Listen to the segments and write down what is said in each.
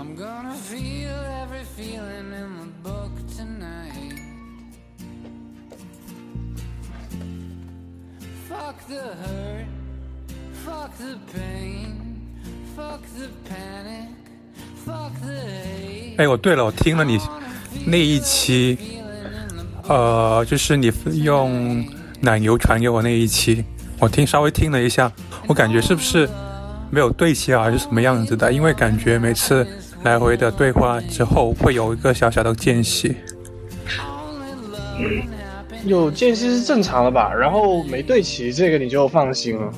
I'm gonna feel every feeling in the book tonight. Fuck the hurt, fuck the pain, fuck the panic, fuck the hate. 哎，我对了，我听了你那一期，呃，就是你用奶牛传给我那一期，我听稍微听了一下，我感觉是不是没有对齐啊，还是什么样子的？因为感觉每次来回的对话之后，会有一个小小的间隙。有间隙是正常的吧？然后没对齐，这个你就放心了。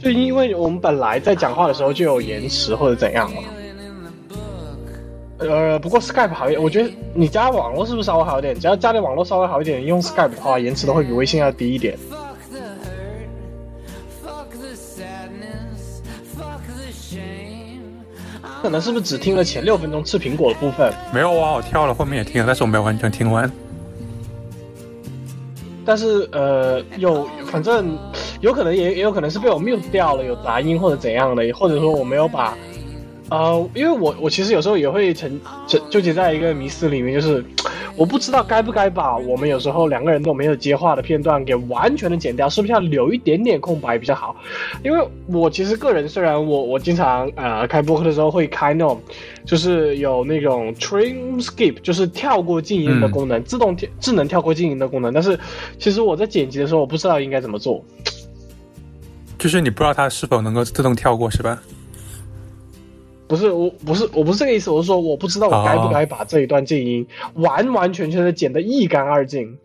就因为我们本来在讲话的时候就有延迟或者怎样嘛。呃，不过 Skype 好一点，我觉得你家网络是不是稍微好一点？只要家里网络稍微好一点，用 Skype 的话，延迟都会比微信要低一点。可能是不是只听了前六分钟吃苹果的部分？没有啊，我跳了，后面也听了，但是我没有完全听完。但是呃，有反正有可能也也有可能是被我 mute 掉了，有杂音或者怎样的，或者说我没有把呃，因为我我其实有时候也会沉沉纠结在一个迷思里面，就是我不知道该不该把我们有时候两个人都没有接话的片段给完全的剪掉，是不是要留一点点空白比较好？因为我其实个人虽然我我经常呃开播客的时候会开那种，就是有那种 trim skip，就是跳过静音的功能，自动跳智能跳过静音的功能，但是其实我在剪辑的时候我不知道应该怎么做。就是你不知道它是否能够自动跳过，是吧？不是我，不是我不是这个意思，我是说我不知道我该不该把这一段静音完完全全的剪得一干二净。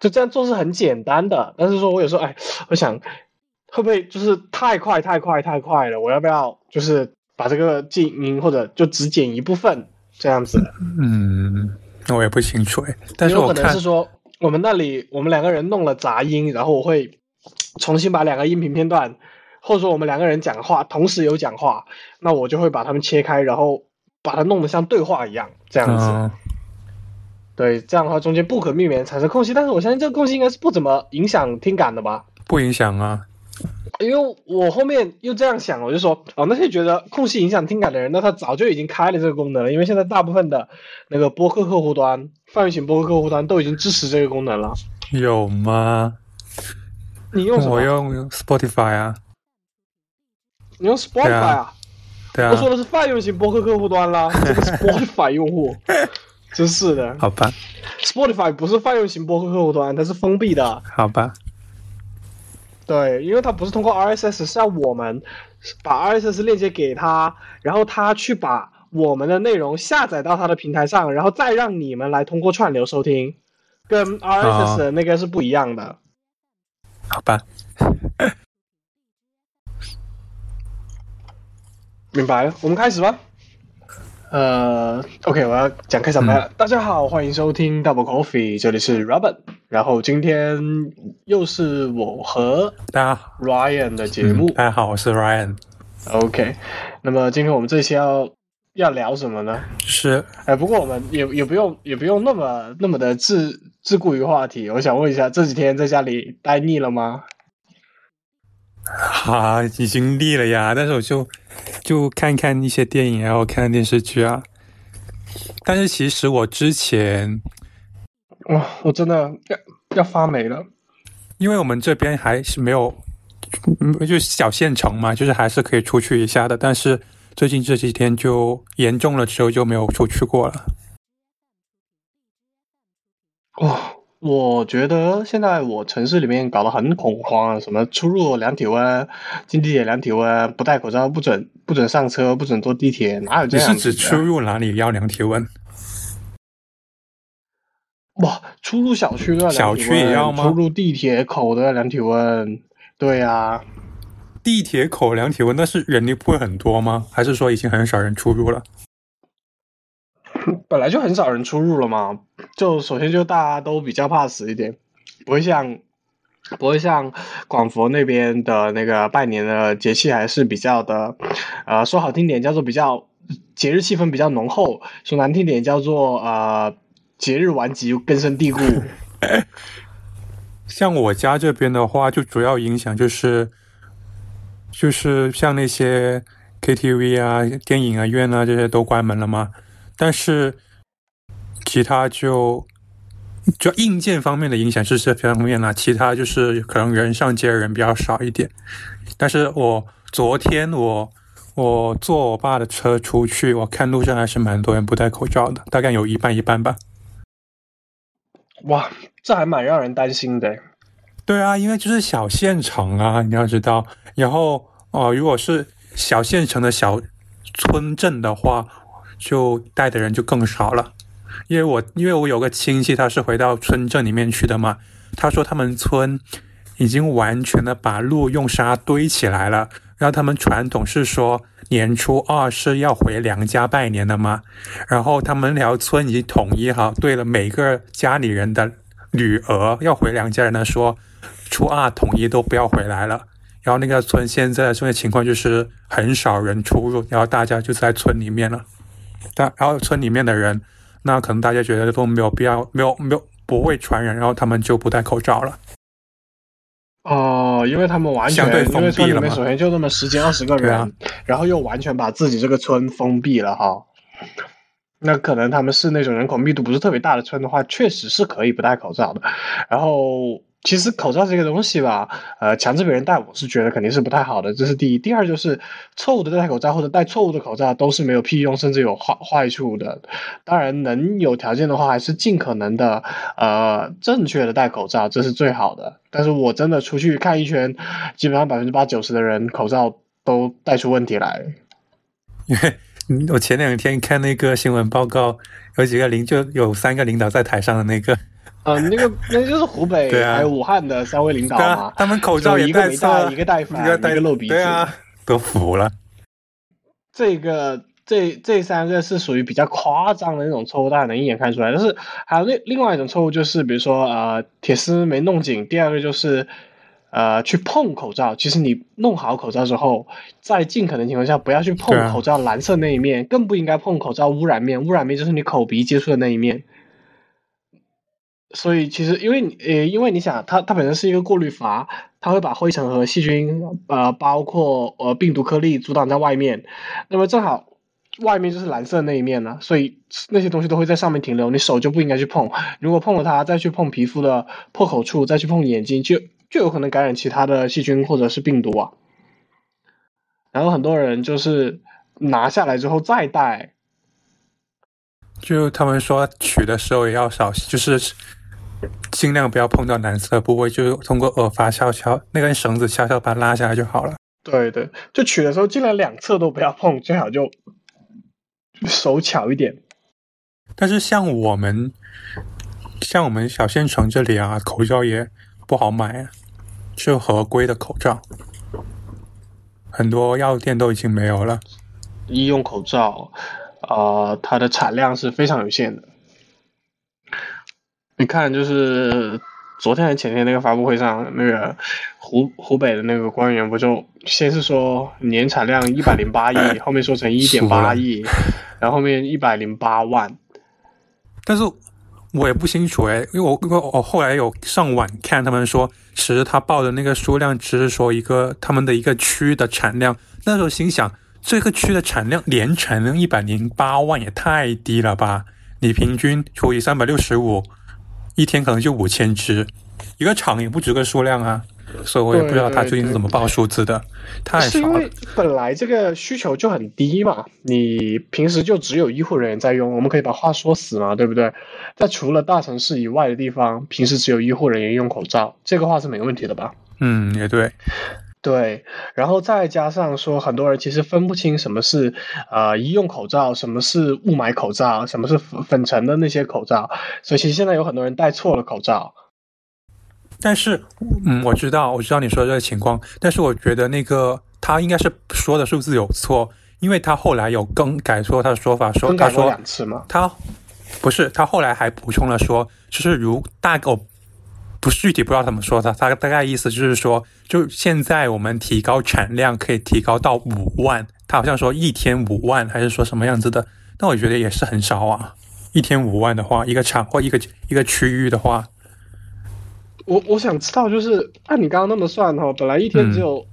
就这样做是很简单的，但是说我有时候哎，我想会不会就是太快太快太快了？我要不要就是把这个静音或者就只剪一部分这样子？嗯，那我也不清楚哎，但是有可能是说我们那里我们两个人弄了杂音，然后我会重新把两个音频片段，或者说我们两个人讲话同时有讲话，那我就会把它们切开，然后把它弄得像对话一样这样子。嗯对，这样的话中间不可避免产生空隙，但是我相信这个空隙应该是不怎么影响听感的吧。不影响啊。因为我后面又这样想，我就说，哦，那些觉得空隙影响听感的人，那他早就已经开了这个功能了，因为现在大部分的那个播客客户端、泛用型播客客户端都已经支持这个功能了。有吗？你用什么？我用 Spotify 啊，你用 Spotify 啊？对啊我，说的是泛用型播客客户端啦，这个 Spotify 用户，真是的。好吧，Spotify 不是泛用型播客客户端，它是封闭的。好吧，对，因为它不是通过 RSS，是要我们把 RSS 链接给他，然后他去把我们的内容下载到他的平台上，然后再让你们来通过串流收听，跟 RSS 的那个是不一样的。好吧，明白了，我们开始吧。呃，OK，我要讲开场白了。大家好，欢迎收听 Double Coffee，这里是 Robin。然后今天又是我和大家好，Ryan 的节目。大家好，我是 Ryan，OK，那么今天我们这期要要聊什么呢？是哎，不过我们也也不用也不用那么那么的自自顾于话题。我想问一下，这几天在家里待腻了吗？啊，已经腻了呀，但是我就就看看一些电影，然后看看电视剧啊。但是其实我之前，哇，我真的要要发霉了。因为我们这边还是没有，嗯就是小县城嘛，就是还是可以出去一下的。但是最近这几天就严重了之后就没有出去过了。哇，我觉得现在我城市里面搞得很恐慌啊，什么出入量体温，进地铁量体温，不戴口罩不准不准上车，不准坐地铁，哪有这你样子的？是指出入哪里要量体温？哇，出入小区都要量体温小区也要吗出入地铁口都要量体温。对呀、地铁口量体温，但是人力不会很多吗？还是说已经很少人出入了？本来就很少人出入了嘛，就首先就大家都比较怕死一点，不会像不会像广佛那边的那个拜年的节气还是比较的，呃，说好听点叫做比较节日气氛比较浓厚，说难听点叫做呃节日顽疾根深蒂固。像我家这边的话，就主要影响就是，就是像那些 KTV 啊、电影啊、院啊这些都关门了嘛。但是其他就就硬件方面的影响是这方面啦，其他就是可能人上街的人比较少一点。但是我昨天我我坐我爸的车出去，我看路上还是蛮多人不戴口罩的，大概有一半一半吧。哇，这还蛮让人担心的。对啊，因为就是小县城啊，你要知道。然后哦、如果是小县城的小村镇的话，就带的人就更少了。因为我因为我有个亲戚，他是回到村镇里面去的嘛，他说他们村已经完全的把路用沙堆起来了。然后他们传统是说年初二是要回娘家拜年的嘛，然后他们聊村已经统一好，对了每个家里人的女儿要回娘家人呢说，初二统一都不要回来了。然后那个村现在的这个情况就是很少人出入，然后大家就在村里面了。但然后村里面的人，那可能大家觉得都没有必要，没有没有不会传染，然后他们就不戴口罩了。哦，因为他们完全因为村里面首先就那么十几二十个人，啊然后又完全把自己这个村封闭了哈。那可能他们是那种人口密度不是特别大的村的话，确实是可以不戴口罩的。然后，其实口罩这个东西吧，呃，强制别人戴，我是觉得肯定是不太好的，这是第一。第二就是错误的戴口罩或者戴错误的口罩都是没有屁用，甚至有坏坏处的。当然，能有条件的话，还是尽可能的呃正确的戴口罩，这是最好的。但是我真的出去看一圈，基本上百分之八九十的人口罩都戴出问题来。因 为我前两天看那个新闻报告，有几个领就有三个领导在台上的那个，呃，那个那就是湖北还有武汉的三位领导嘛啊，，他们口罩一个没戴，一个戴反，一个戴一个露鼻子。对啊，都服了。这个这这三个是属于比较夸张的那种错误，大家能一眼看出来。但是还有另另外一种错误，就是比如说呃铁丝没弄紧，第二个就是呃去碰口罩。其实你弄好口罩之后，在尽可能情况下不要去碰口罩蓝色那一面，更不应该碰口罩污染面。污染面就是你口鼻接触的那一面。所以其实因为呃，因为你想，它它本身是一个过滤阀，它会把灰尘和细菌呃，包括呃病毒颗粒阻挡在外面。那么正好外面就是蓝色那一面呢，所以那些东西都会在上面停留，你手就不应该去碰。如果碰了它，再去碰皮肤的破口处，再去碰眼睛，就就有可能感染其他的细菌或者是病毒啊。然后很多人就是拿下来之后再戴，就他们说取的时候也要少，就是尽量不要碰到蓝色部位，就是通过耳发悄悄那根绳子悄悄把它拉下来就好了。对对，就取的时候尽量两侧都不要碰，最好就手巧一点。但是像我们，像我们小县城这里啊，口罩也不好买啊，是合规的口罩，很多药店都已经没有了。医用口罩，呃，它的产量是非常有限的。你看，就是昨天还是前天那个发布会上，那个湖湖北的那个官员不就先是说年产量一百零八亿，后面说成一点八亿，然后后面一百零八万。但是我也不清楚哎，因为我因为我后来有上网看，他们说其实他报的那个数量只是说一个他们的一个区的产量。那时候心想，这个区的产量年产量一百零八万也太低了吧？你平均除以三百六十五，一天可能就五千只，一个厂也不止个数量啊。所以我也不知道他最近是怎么报数字的，太少了是因为。本来这个需求就很低嘛，你平时就只有医护人员在用，我们可以把话说死嘛，对不对？在除了大城市以外的地方，平时只有医护人员用口罩，这个话是没问题的吧？嗯，也对。对，然后再加上说，很多人其实分不清什么是呃医用口罩，什么是雾霾口罩，什么是粉粉尘的那些口罩，所以其实现在有很多人戴错了口罩。但是，嗯，我知道，我知道你说的这个情况，但是我觉得那个他应该是说的数字有错，因为他后来有更改说他的说法，说他说两次吗？他不是，他后来还补充了说，就是如大概我不是具体不知道怎么说的，他大概意思就是说，就现在我们提高产量可以提高到五万，他好像说一天五万，还是说什么样子的？那我觉得也是很少啊，一天五万的话，一个厂或一个一个区域的话，我我想知道，就是按你刚刚那么算哈，本来一天只有、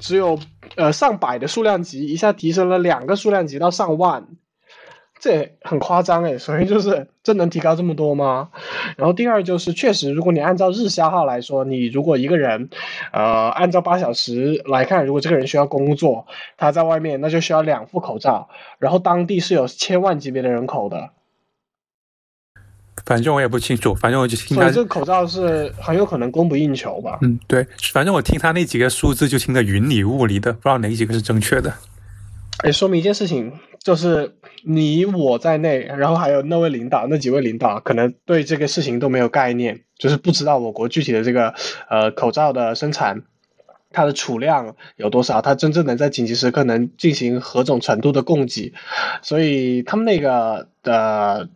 只有呃上百的数量级一下提升了两个数量级到上万，这很夸张诶。所以就是这能提高这么多吗？然后第二就是确实，如果你按照日消耗来说，你如果一个人，呃，按照八小时来看，如果这个人需要工作，他在外面那就需要两副口罩，然后当地是有千万级别的人口的。反正我也不清楚，反正我就听这个口罩是很有可能供不应求吧。嗯，对，反正我听他那几个数字就听得云里雾里的，不知道哪几个是正确的。也说明一件事情，就是你我在内，然后还有那位领导、那几位领导，可能对这个事情都没有概念，就是不知道我国具体的这个呃口罩的生产，它的储量有多少，它真正能在紧急时刻能进行何种程度的供给，所以他们那个的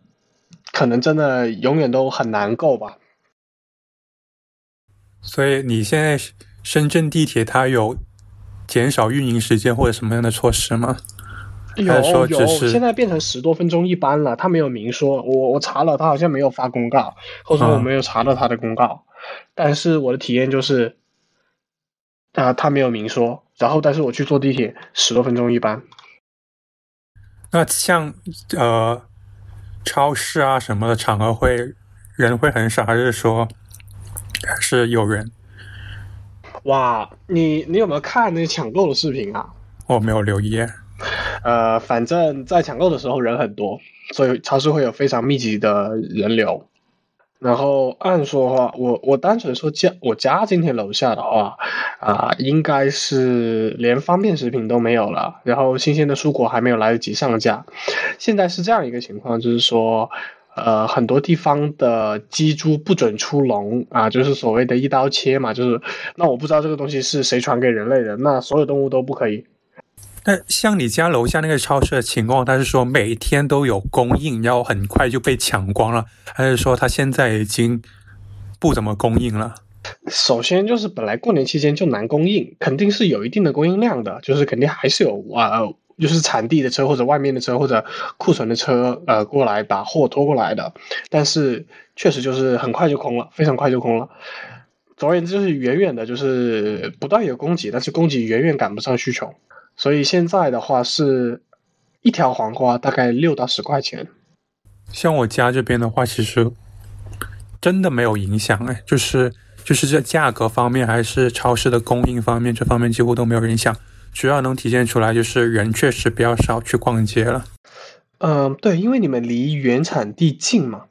可能真的永远都很难够吧。所以你现在深圳地铁它有减少运营时间或者什么样的措施吗？有有，现在变成十多分钟一班了，他没有明说，我我查了，他好像没有发公告，或者说我啊没有查到他的公告，但是我的体验就是，啊、他没有明说，然后但是我去坐地铁十多分钟一班，那像呃超市啊什么的场合会人会很少，还是说还是有人？哇，你你有没有看那抢购的视频啊？我没有留意。呃，反正在抢购的时候人很多，所以超市会有非常密集的人流。然后按说的话，我我单纯说家我家今天楼下的话，啊、应该是连方便食品都没有了，然后新鲜的蔬果还没有来得及上架。现在是这样一个情况，就是说，呃，很多地方的鸡猪不准出笼啊，就是所谓的一刀切嘛，就是那我不知道这个东西是谁传给人类的，那所有动物都不可以。那像你家楼下那个超市的情况，他是说每天都有供应，然后很快就被抢光了，还是说他现在已经不怎么供应了？首先就是本来过年期间就难供应，肯定是有一定的供应量的，就是肯定还是有啊、呃就是产地的车或者外面的车或者库存的车呃过来把货拖过来的，但是确实就是很快就空了，非常快就空了。总而言之，就是远远的，就是不断有供给，但是供给远远赶不上需求，所以现在的话是一条黄瓜大概六到十块钱。像我家这边的话，其实真的没有影响哎，就是就是这价格方面还是超市的供应方面，这方面几乎都没有影响。主要能体现出来就是人确实比较少去逛街了。嗯、对，因为你们离原产地近嘛。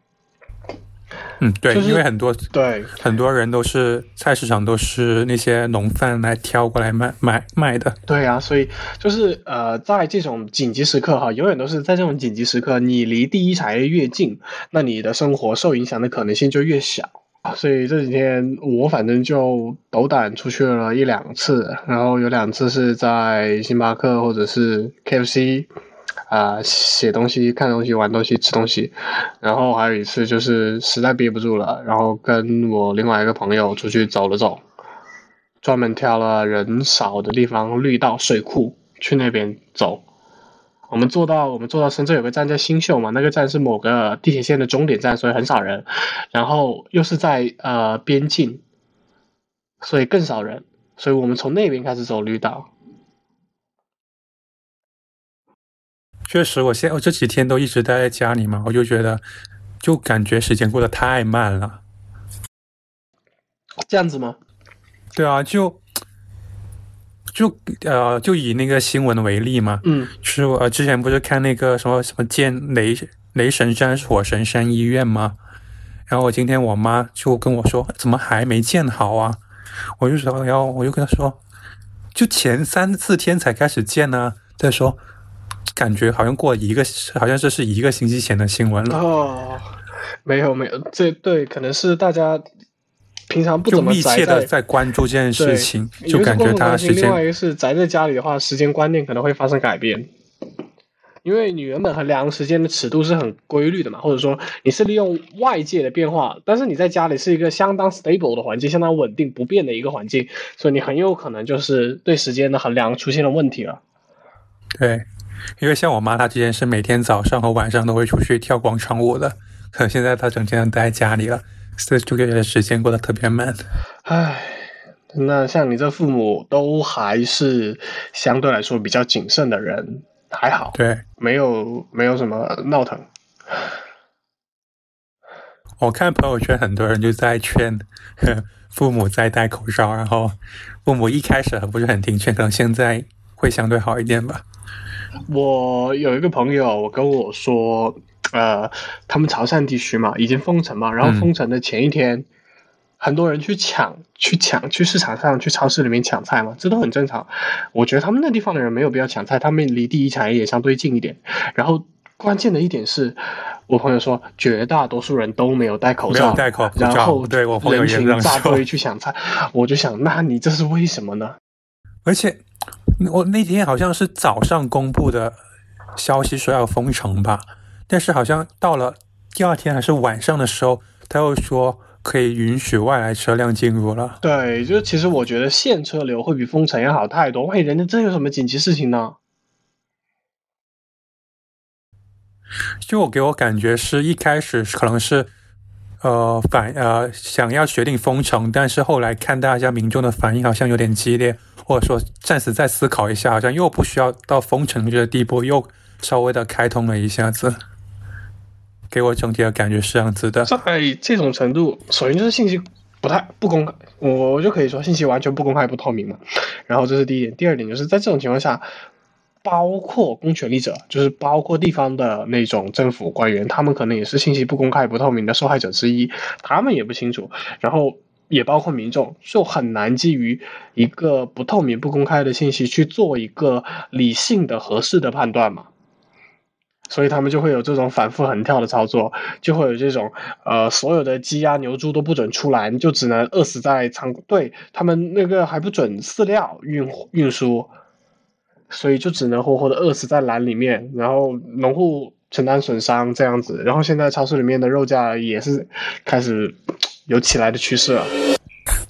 嗯，对，就是因为很多对，很多人都是菜市场都是那些农贩来挑过来卖卖卖的。对啊，所以就是呃，在这种紧急时刻哈，永远都是在这种紧急时刻，你离第一产业越近，那你的生活受影响的可能性就越小。所以这几天我反正就斗胆出去了一两次，然后有两次是在星巴克或者是 KFC 啊、写东西、看东西、玩东西、吃东西，然后还有一次就是实在憋不住了，然后跟我另外一个朋友出去走了走，专门挑了人少的地方，绿道水库去那边走。我们坐到我们坐到深圳有个站叫新秀嘛，那个站是某个地铁线的终点站，所以很少人。然后又是在呃边境，所以更少人。所以我们从那边开始走绿道。确实，我现我这几天都一直待在家里嘛，我就觉得就感觉时间过得太慢了。这样子吗？对啊，就就呃，就以那个新闻为例嘛，嗯就是我、呃、之前不是看那个什么什么建雷雷神山火神山医院吗？然后我今天我妈就跟我说，怎么还没建好啊？我就说，然后我就跟她说，就前三四天才开始建呢、再说，感觉好像过一个，好像这是一个星期前的新闻了，哦，没有没有，这对可能是大家平常不怎么宅密切的在。关注这件事情，就感觉共同关心它时间另外一个是宅在家里的话，时间观念可能会发生改变。因为你原本衡量时间的尺度是很规律的嘛，或者说你是利用外界的变化，但是你在家里是一个相当 stable 的环境，相当稳定不变的一个环境，所以你很有可能就是对时间的衡量出现了问题了。对，因为像我妈，她之前是每天早上和晚上都会出去跳广场舞的，可现在她整天待在家里了，所以就觉得时间过得特别慢。唉，那像你这父母都还是相对来说比较谨慎的人，还好，对，没有没有什么闹腾。我看朋友圈很多人就在劝呵父母在戴口罩，然后父母一开始还不是很听劝，可能现在会相对好一点吧。我有一个朋友，我跟我说，呃，他们潮汕地区嘛，已经封城嘛，然后封城的前一天，很多人去抢，去抢，去市场上，去超市里面抢菜嘛，这都很正常。我觉得他们那地方的人没有必要抢菜，他们离第一产业也相对近一点。然后关键的一点是，我朋友说，绝大多数人都没有戴口罩，没有戴口罩然后对我朋友人群扎堆去抢菜，我就想，那你这是为什么呢？而且我那天好像是早上公布的消息说要封城吧，但是好像到了第二天还是晚上的时候，他又说可以允许外来车辆进入了。对，就是其实我觉得限车流会比封城要好太多。万一人家真有什么紧急事情呢？就我给我感觉是一开始可能是呃反呃想要决定封城，但是后来看大家民众的反应好像有点激烈，或者说暂时再思考一下，好像又不需要到封城这个地步，又稍微的开通了一下子，给我整体的感觉是这样子的。在这种程度，首先就是信息不太不公开，我就可以说信息完全不公开不透明嘛。然后这是第一点，第二点就是在这种情况下，包括公权力者，就是包括地方的那种政府官员，他们可能也是信息不公开不透明的受害者之一，他们也不清楚。然后也包括民众，就很难基于一个不透明、不公开的信息去做一个理性的、合适的判断嘛。所以他们就会有这种反复横跳的操作，就会有这种呃，所有的鸡鸭牛猪都不准出来，你就只能饿死在仓库。对他们那个还不准饲料运运输，所以就只能活活的饿死在栏里面，然后农户承担损伤这样子。然后现在超市里面的肉价也是开始有起来的趋势了。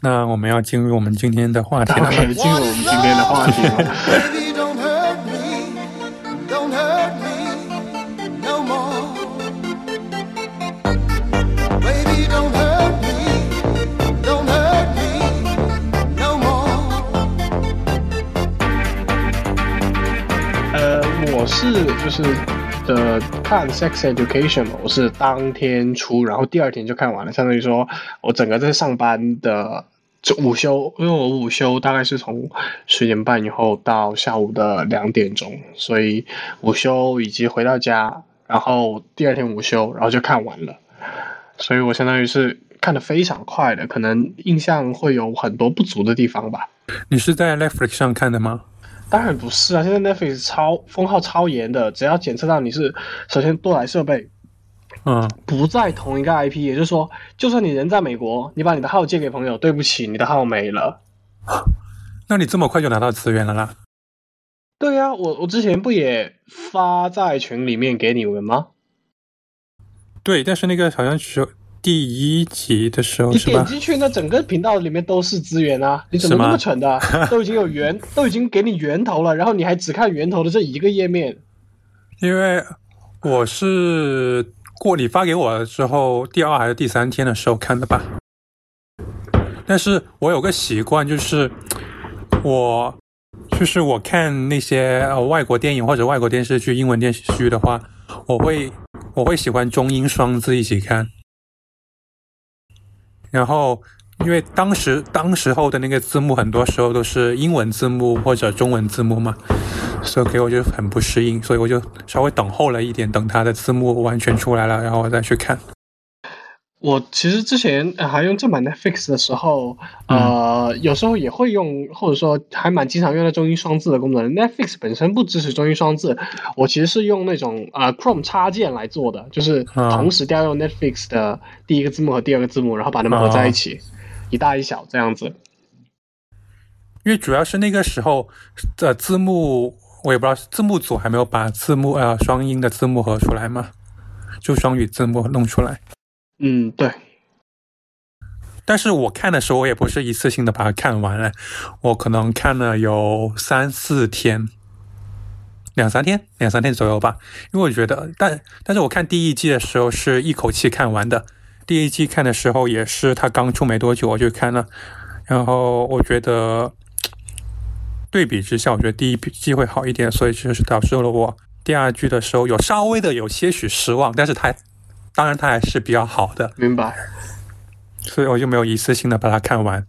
那我们要进入我们今天的话题了进入我们今天的话题了。Baby, don't hurt me, don't hurt me no more. Baby, don't hurt me, don't hurt me no more. 呃，我是就是的看 Sex Education 嘛，我是当天出，然后第二天就看完了，相当于说我整个在上班的就午休，因为我午休大概是从十点半以后到下午的两点钟，所以午休以及回到家，然后第二天午休，然后就看完了，所以我相当于是看的非常快的，可能印象会有很多不足的地方吧。你是在 Netflix 上看的吗？当然不是啊，现在 Netflix 超封号超严的，只要检测到你是首先多台设备嗯，不在同一个 IP，也就是说，就算你人在美国，你把你的号借给朋友，对不起，你的号没了。那你这么快就拿到资源了啦？对呀、我我之前不也发在群里面给你们吗？对，但是那个好像是第一集的时候你？点进去，那整个频道里面都是资源啊！你怎么那么蠢的？都已经有源，都已经给你源头了，然后你还只看源头的这一个页面。因为我是过你发给我了之后，第二还是第三天的时候看的吧。但是我有个习惯，就是 我就是我看那些呃外国电影或者外国电视剧、英文电视剧的话，我会我会喜欢中英双字一起看。然后，因为当时当时候的那个字幕，很多时候都是英文字幕或者中文字幕嘛，所以给我就很不适应，所以我就稍微等候了一点，等它的字幕完全出来了，然后我再去看。我其实之前呃还用正版 Netflix 的时候，呃，有时候也会用，或者说还蛮经常用到中英双字的功能。Netflix 本身不支持中英双字，我其实是用那种呃 Chrome 插件来做的，就是啊同时调用 Netflix 的第一个字幕和第二个字幕，然后把它们合在一起，一大一小这样子。因为主要是那个时候的字幕，我也不知道字幕组还没有把字幕呃双音的字幕合出来嘛，就双语字幕弄出来。嗯，对，但是我看的时候，我也不是一次性的把它看完了，我可能看了有三四天，两三天，两三天左右吧。因为我觉得，但但是我看第一季的时候是一口气看完的，第一季看的时候也是它刚出没多久我就看了，然后我觉得对比之下，我觉得第一季会好一点，所以就是导致了我第二季的时候有稍微的有些许失望，但是它当然它还是比较好的，明白。所以我就没有一次性的把它看完。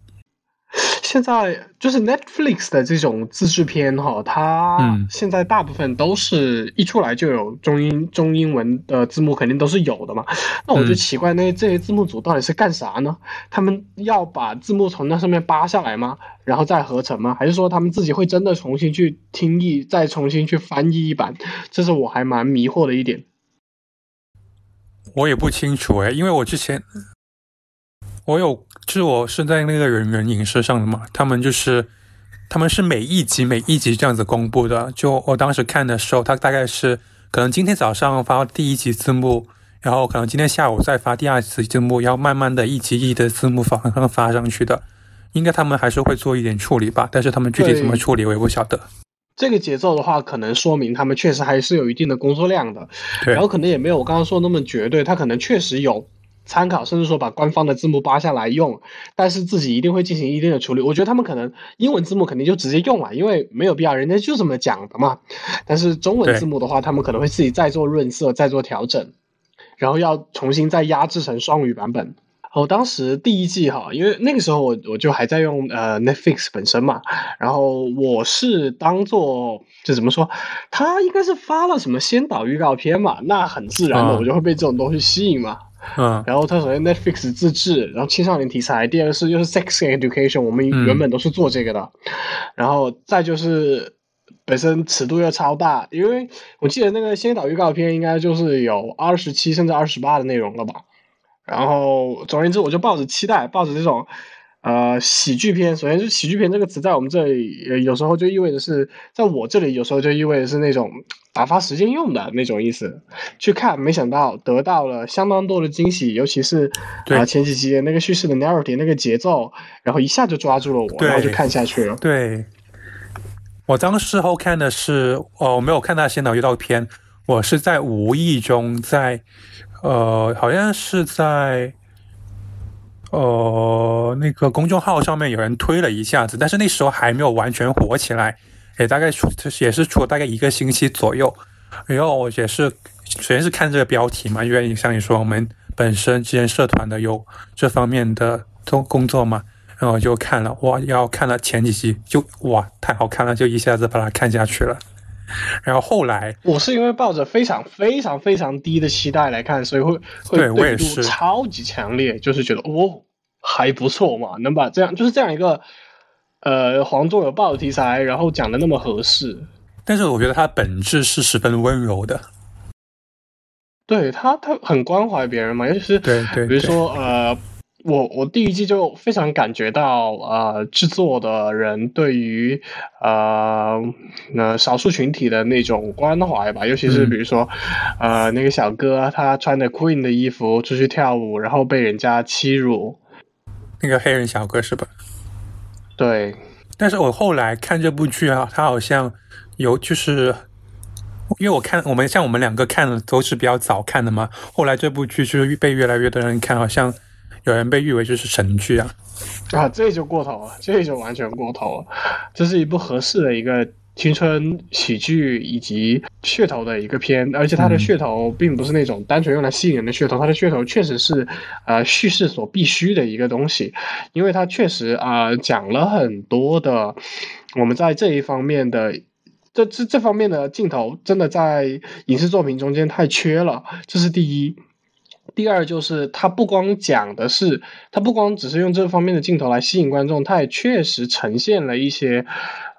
现在就是 Netflix 的这种自制片哈，它嗯现在大部分都是一出来就有中英中英文的字幕，肯定都是有的嘛。那我就嗯奇怪，那这些字幕组到底是干啥呢？他们要把字幕从那上面扒下来吗？然后再合成吗？还是说他们自己会真的重新去听译，再重新去翻译一版？这是我还蛮迷惑的一点。我也不清楚诶，因为我之前我有，就是我是在那个人人影视上的嘛，他们就是他们是每一集每一集这样子公布的。就我当时看的时候，他大概是可能今天早上发第一集字幕，然后可能今天下午再发第二集字幕，要慢慢的一集一集的字幕发 发上去的。应该他们还是会做一点处理吧，但是他们具体怎么处理我也不晓得。这个节奏的话，可能说明他们确实还是有一定的工作量的。然后可能也没有我刚刚说那么绝对，他可能确实有参考，甚至说把官方的字幕扒下来用，但是自己一定会进行一定的处理。我觉得他们可能英文字幕肯定就直接用了，因为没有必要，人家就这么讲的嘛。但是中文字幕的话，他们可能会自己再做润色、再做调整，然后要重新再压制成双语版本。哦，当时第一季哈，因为那个时候我我就还在用呃 Netflix 本身嘛，然后我是当做就怎么说，他应该是发了什么先导预告片嘛，那很自然的啊我就会被这种东西吸引嘛。嗯，然后它首先 Netflix 自制，然后青少年题材，第二个是就是 Sex Education，我们嗯原本都是做这个的，然后再就是本身尺度又超大，因为我记得那个先导预告片应该就是有二十七甚至二十八的内容了吧。然后总而言之，我就抱着期待，抱着这种呃喜剧片。首先是喜剧片这个词，在我们这里呃有时候就意味着是在我这里有时候就意味着是那种打发时间用的那种意思。去看，没想到得到了相当多的惊喜，尤其是对啊、前几集的那个叙事的 narrative 那个节奏，然后一下就抓住了我，然后就看下去了。对，我当时候看的是，哦，我没有看到先导预告片，我是在无意中在，呃，好像是在，呃，那个公众号上面有人推了一下子，但是那时候还没有完全火起来，也大概出也是出了大概一个星期左右，然后我也是，首先是看这个标题嘛，因为像你说，我们本身之前社团的有这方面的工工作嘛。然后就看了，哇，要看了前几集就哇太好看了，就一下子把它看下去了。然后后来，我是因为抱着非常非常非常低的期待来看，所以会会对我也比度是超级强烈，就是觉得哦还不错嘛，能把这样就是这样一个呃黄忠有报的题材，然后讲的那么合适，但是我觉得它本质是十分温柔的，对他他很关怀别人嘛，尤其是对对对比如说呃。我我第一季就非常感觉到，呃，制作的人对于呃那少数群体的那种关怀吧，尤其是嗯。比如说，呃，那个小哥他穿着 Queen 的衣服出去跳舞，然后被人家欺辱，那个黑人小哥是吧？对，但是我后来看这部剧啊，他好像有就是，因为我看我们像我们两个看的都是比较早看的嘛，后来这部剧就是被越来越多人看，好像有人被誉为就是神剧啊。啊，这就过头了，这就完全过头了。这是一部合适的一个青春喜剧以及噱头的一个片，而且它的嗯噱头并不是那种单纯用来吸引人的噱头，它的噱头确实是呃叙事所必须的一个东西，因为它确实啊、呃讲了很多的我们在这一方面的。这这这方面的镜头真的在影视作品中间太缺了，这是第一。第二就是它不光讲的是，它不光只是用这方面的镜头来吸引观众，它也确实呈现了一些，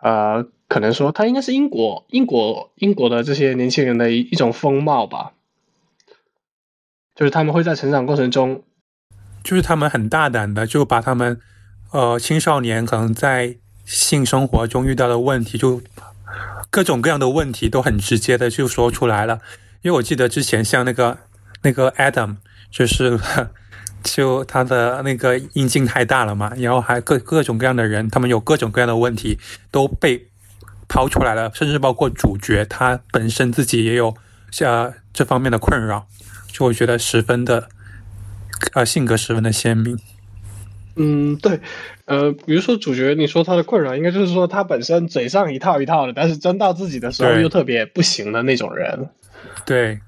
呃，可能说它应该是英国英国英国的这些年轻人的一一种风貌吧，就是他们会在成长过程中，就是他们很大胆的就把他们呃青少年可能在性生活中遇到的问题，就各种各样的问题都很直接的就说出来了。因为我记得之前像那个那个 Adam，就是就他的那个阴茎太大了嘛，然后还各各种各样的人，他们有各种各样的问题都被抛出来了，甚至包括主角他本身自己也有呃这方面的困扰，就我觉得十分的呃性格十分的鲜明。嗯，对，呃，比如说主角，你说他的困扰，应该就是说他本身嘴上一套一套的，但是真到自己的时候又特别不行的那种人。对。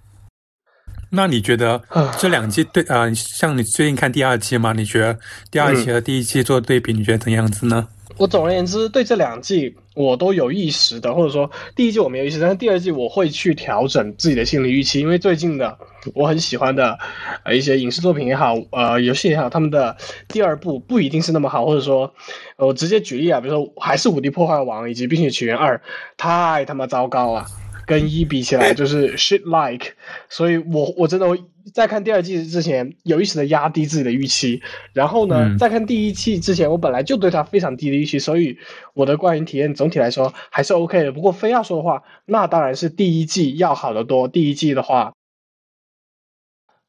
那你觉得啊这两季对啊、呃像你最近看第二季吗？你觉得第二季和第一季做对比，你觉得怎样子呢？我总而言之，对这两季我都有意识的，或者说第一季我没有意识，但是第二季我会去调整自己的心理预期，因为最近的我很喜欢的呃一些影视作品也好，呃游戏也好，他们的第二部不一定是那么好，或者说，呃我直接举例啊，比如说还是《五 D 破坏王》以及《冰雪奇缘二》，太他妈糟糕了。跟一比起来就是 shit like，所以我我真的在看第二季之前有意识的压低自己的预期，然后呢，嗯在看第一季之前，我本来就对它非常低的预期，所以我的观影体验总体来说还是 OK 的。不过非要说的话，那当然是第一季要好得多。第一季的话，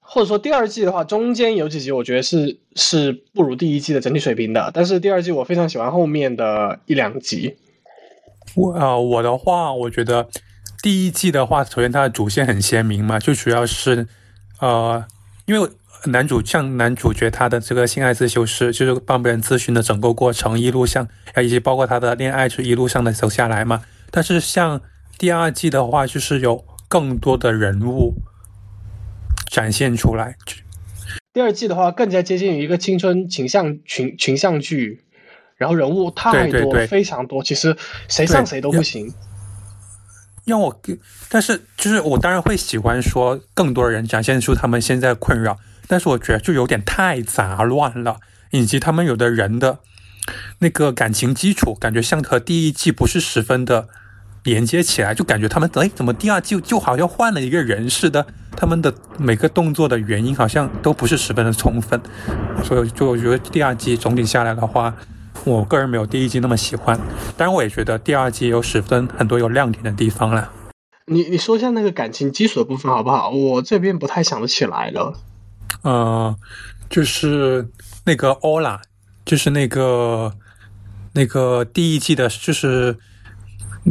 或者说第二季的话，中间有几集我觉得是是不如第一季的整体水平的，但是第二季我非常喜欢后面的一两集。我呃，我的话，我觉得第一季的话，首先它的主线很鲜明嘛，就主要是呃，因为男主像男主角他的这个性爱自修室，就是帮别人咨询的整个过程，一路上啊，以及包括他的恋爱是一路上的走下来嘛。但是像第二季的话，就是有更多的人物展现出来，第二季的话，更加接近于一个青春群像群群像剧，然后人物太多，对对对非常多，其实谁上谁都不行。让我，但是就是我当然会喜欢说更多人展现出他们现在困扰，但是我觉得就有点太杂乱了，以及他们有的人的那个感情基础，感觉像和第一季不是十分的连接起来，就感觉他们哎怎么第二季就好像换了一个人似的，他们的每个动作的原因好像都不是十分的充分，所以就我觉得第二季总体下来的话。我个人没有第一季那么喜欢，当然我也觉得第二季有十分很多有亮点的地方啦。你你说一下那个感情基础的部分好不好？我这边不太想得起来了。呃，就是那个欧拉，就是那个那个第一季的，就是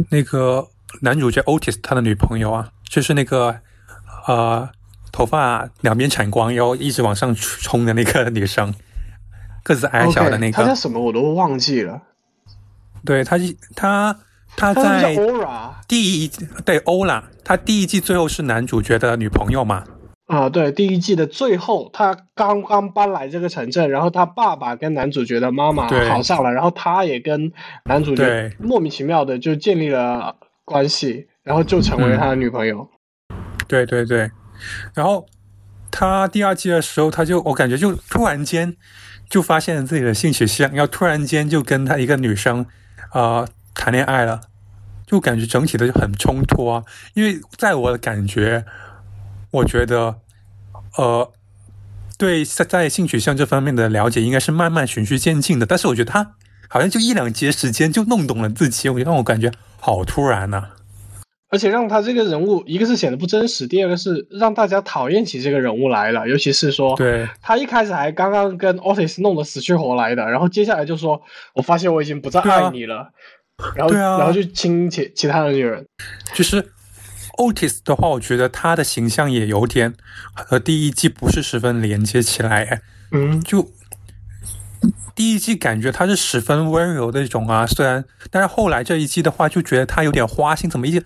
那个男主角 Otis 他的女朋友啊，就是那个呃头发两边产光，然后一直往上冲的那个女生，个子矮小的那 OK，他叫，什么我都忘记了。对他他他他在是叫 Aura 第一对欧拉，他第一季最后是男主角的女朋友嘛？啊？对，第一季的最后，他刚刚搬来这个城镇，然后他爸爸跟男主角的妈妈对好上了，然后他也跟男主角对莫名其妙的就建立了关系，然后就成为了他的女朋友。对对对，然后他第二季的时候，他就我感觉就突然间就发现自己的性取向，然后突然间就跟他一个女生呃谈恋爱了，就感觉整体的就很冲突啊。因为在我的感觉，我觉得呃对在在性取向这方面的了解应该是慢慢循序渐进的，但是我觉得他好像就一两节时间就弄懂了自己，我让我感觉好突然呐、啊而且让他这个人物，一个是显得不真实，第二个是让大家讨厌起这个人物来了。尤其是说，对他一开始还刚刚跟 Otis 弄得死去活来的，然后接下来就说：“我发现我已经不再爱你了。然后，然后就亲其其他的女人。就是 Otis 的话，我觉得他的形象也有点和第一季不是十分连接起来。哎，嗯，就第一季感觉他是十分温柔的一种啊，虽然，但是后来这一季的话，就觉得他有点花心，怎么一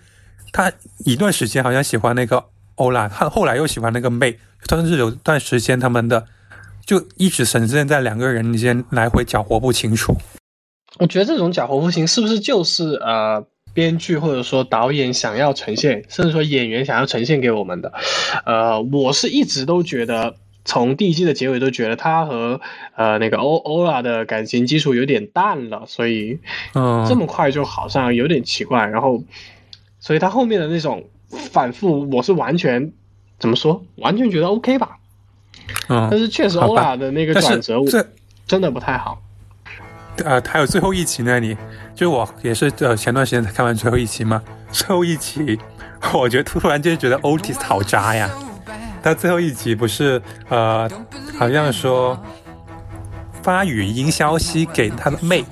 他一段时间好像喜欢那个欧拉，他后来又喜欢那个妹，甚至有段时间他们的就一直呈现在两个人之间来回搅和不清楚。我觉得这种搅和不清是不是就是呃编剧或者说导演想要呈现，甚至说演员想要呈现给我们的？呃，我是一直都觉得。从第一季的结尾都觉得他和呃那个欧欧拉的感情基础有点淡了，所以嗯，这么快就好像有点奇怪。然后，所以他后面的那种反复，我是完全怎么说，完全觉得 OK 吧。嗯，但是确实欧拉的那个转折，我这真的不太好。呃，还有最后一集那里，就我也是呃前段时间才看完最后一集嘛，最后一集，我觉得突然间觉得 Otis 好渣呀。他最后一集不是呃，好像说发语音消息给他的妹，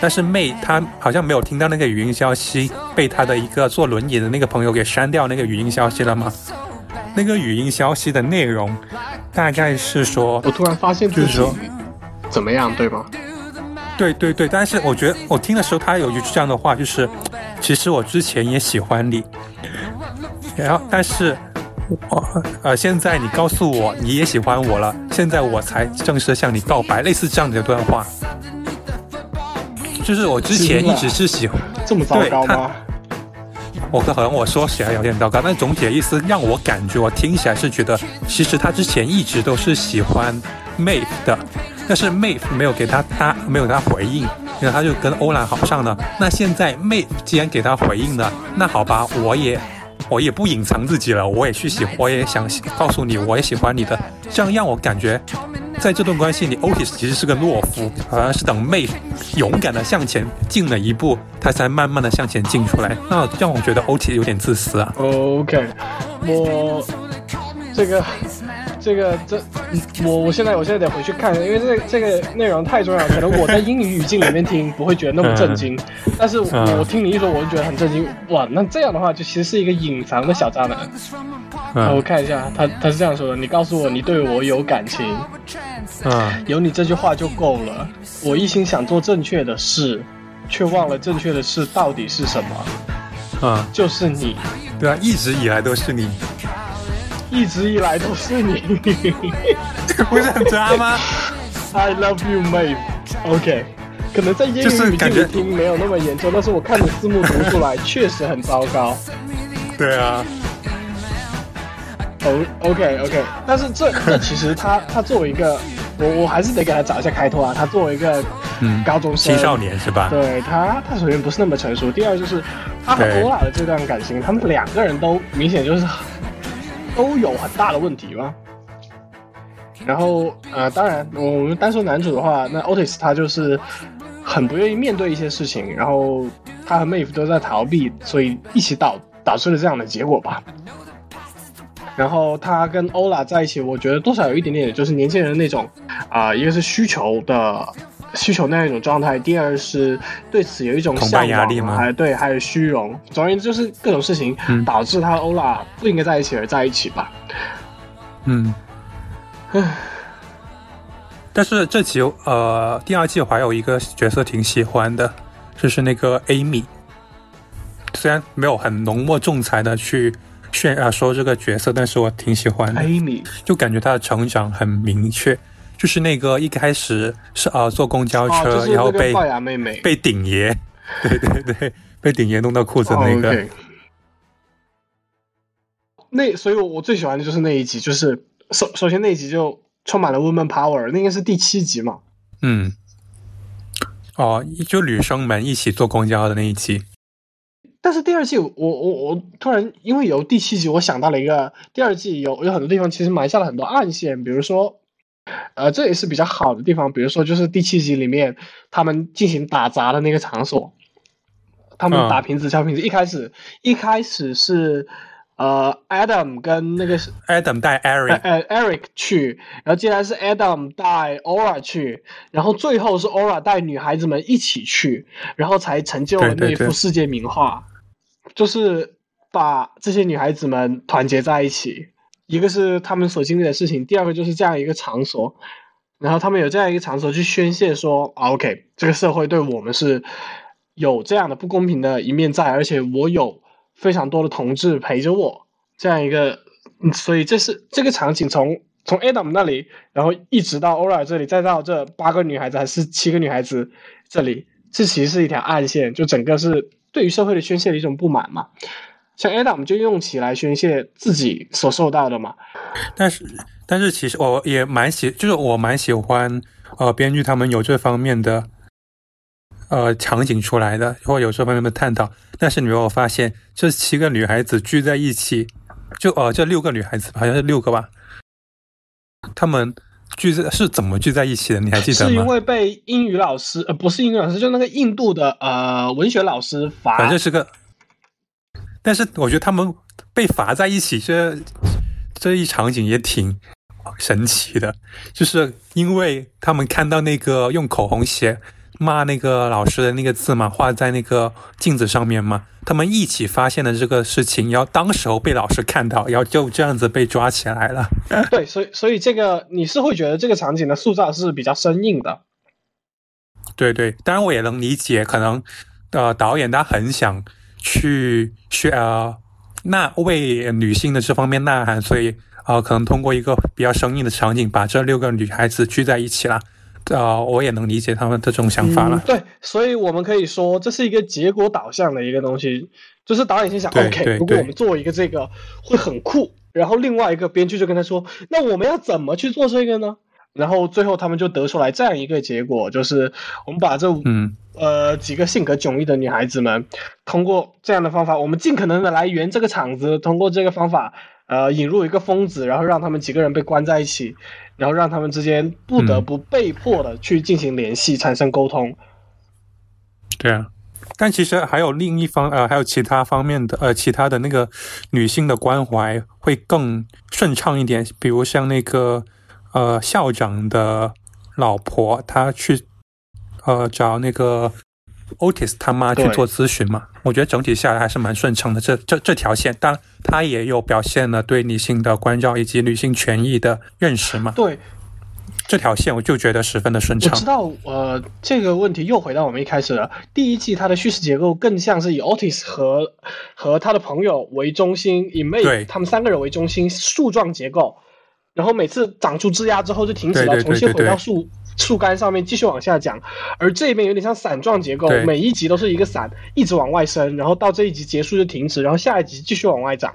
但是妹她好像没有听到那个语音消息，被她的一个坐轮椅的那个朋友给删掉那个语音消息了吗？那个语音消息的内容大概是说我突然发现就是说怎么样，对吗？对对对，但是我觉得我听的时候，他有一句这样的话，就是其实我之前也喜欢你，然后但是我呃现在你告诉我你也喜欢我了，现在我才正式向你告白，类似这样的一段话。就是我之前一直是喜欢，这么糟糕吗？我可能我说起来有点糟糕，但总体的意思让我感觉我听起来是觉得，其实他之前一直都是喜欢 Maeve 的，但是 Maeve 没有给他他没有给他回应，然后他就跟欧兰好上了。那现在 Maeve 既然给他回应了，那好吧，我也我也不隐藏自己了，我也去喜，我也想告诉你，我也喜欢你的，这样让我感觉。在这段关系里，Otis 其实是个懦夫，好像是等妹勇敢的向前进了一步，他才慢慢的向前进出来。那让我觉得 Otis 有点自私啊。OK，我这个这个这嗯我我现在我现在得回去看，因为这这个内容太重要，可能我在英语语境里面听不会觉得那么震惊，但是我听你一说，我就觉得很震惊。哇，那这样的话，就其实是一个隐藏的小渣男。啊我嗯看一下，他他是这样说的：你告诉我你对我有感情，嗯有你这句话就够了。我一心想做正确的事，却忘了正确的事到底是什么，嗯，就是你。对啊，一直以来都是你，一直以来都是你。不是很渣吗？I love you, Maeve. OK，可能在英语里听没有那么严重，但是我看你字幕读出来 确实很糟糕。对啊，O，OK OK，但是这 这其实他他作为一个，我我还是得给他找一下开脱啊。他作为一个嗯高中生青少年是吧？对他，他首先不是那么成熟，第二就是他和对欧拉的这段感情，他们两个人都明显就是都有很大的问题嘛。然后呃，当然我们单说男主的话，那 Otis 他就是很不愿意面对一些事情，然后他和 Maeve 都在逃避，所以一起导导致了这样的结果吧。然后他跟欧拉在一起，我觉得多少有一点点，就是年轻人那种啊、一个是需求的需求那样一种状态，第二是对此有一种同向压力吗还对，还有虚荣。总而言之，就是各种事情嗯导致他和欧拉不应该在一起而在一起吧。嗯。但是这集呃第二季我还有一个角色挺喜欢的，就是那个 Amy。虽然没有很浓墨重彩的去炫啊说这个角色，但是我挺喜欢的。Amy，就感觉她的成长很明确，就是那个一开始是啊、呃坐公交哦，车，就是然后被那个龅牙妹妹。被顶爷，对对对，被顶爷弄到裤子哦那个那所以，我最喜欢的就是那一集，就是首首先那一集就充满了 woman power，那应该是第七集嘛。嗯，哦，就女生们一起坐公交的那一集，但是第二季我我我突然因为有第七集，我想到了一个第二季有有很多地方其实埋下了很多暗线，比如说，呃，这也是比较好的地方，比如说就是第七集里面他们进行打砸的那个场所，他们嗯打瓶子敲瓶子，一开始一开始是呃 Adam 跟那个是 Adam 带呃 Eric，呃 Eric 去，然后接下来是 Adam 带 Aura 去，然后最后是 Aura 带女孩子们一起去，然后才成就了那幅世界名画，就是把这些女孩子们团结在一起。一个是他们所经历的事情，第二个就是这样一个场所，然后他们有这样一个场所去宣泄说、，OK，这个社会对我们是有这样的不公平的一面在，而且我有非常多的同志陪着我，这样一个，所以这是这个场景从从 Adam 那里，然后一直到 Ora 这里，再到这八个女孩子还是七个女孩子这里，这其实是一条暗线，就整个是对于社会的宣泄的一种不满嘛。像 Adam 就用起来宣泄自己所受到的嘛。但是但是其实我也蛮喜，就是我蛮喜欢呃编剧他们有这方面的呃场景出来的，或有这方面的探讨。但是你没有发现，这七个女孩子聚在一起，就呃这六个女孩子好像是六个吧，她们聚在是怎么聚在一起的？你还记得吗？是因为被英语老师，呃，不是英语老师，就那个印度的呃文学老师罚。反正是个，但是我觉得他们被罚在一起，这这一场景也挺神奇的，就是因为他们看到那个用口红写骂那个老师的那个字嘛，画在那个镜子上面嘛，他们一起发现了这个事情，然后当时候被老师看到，然后就这样子被抓起来了。对，所以所以这个你是会觉得这个场景的塑造是比较生硬的，对对，当然我也能理解，可能呃导演他很想去去啊呐为女性的这方面呐喊，所以呃可能通过一个比较生硬的场景，把这六个女孩子聚在一起了。呃，我也能理解他们的这种想法了。嗯。对，所以我们可以说这是一个结果导向的一个东西，就是导演心想，OK，如果我们做一个这个会很酷，然后另外一个编剧就跟他说，那我们要怎么去做这个呢？然后最后他们就得出来这样一个结果，就是我们把这五嗯呃几个性格迥异的女孩子们，通过这样的方法，我们尽可能的来圆这个场子，通过这个方法，呃，引入一个疯子，然后让他们几个人被关在一起，然后让他们之间不得嗯不被迫的去进行联系，产生沟通。对啊，但其实还有另一方呃，还有其他方面的呃，其他的那个女性的关怀会更顺畅一点，比如像那个呃校长的老婆，她去呃找那个 Otis 他妈去做咨询嘛，我觉得整体下来还是蛮顺畅的。这这这条线，当然她也有表现了对女性的关照以及女性权益的认识嘛，对，这条线我就觉得十分的顺畅我知。道，呃，这个问题又回到我们一开始了。第一季它的叙事结构更像是以 Otis 和和他的朋友为中心，以 May 对他们三个人为中心，树状结构。然后每次长出枝丫之后就停止了，重新回到树树干上面继续往下讲。而这边有点像伞状结构，每一集都是一个伞，一直往外伸，然后到这一集结束就停止，然后下一集继续往外长。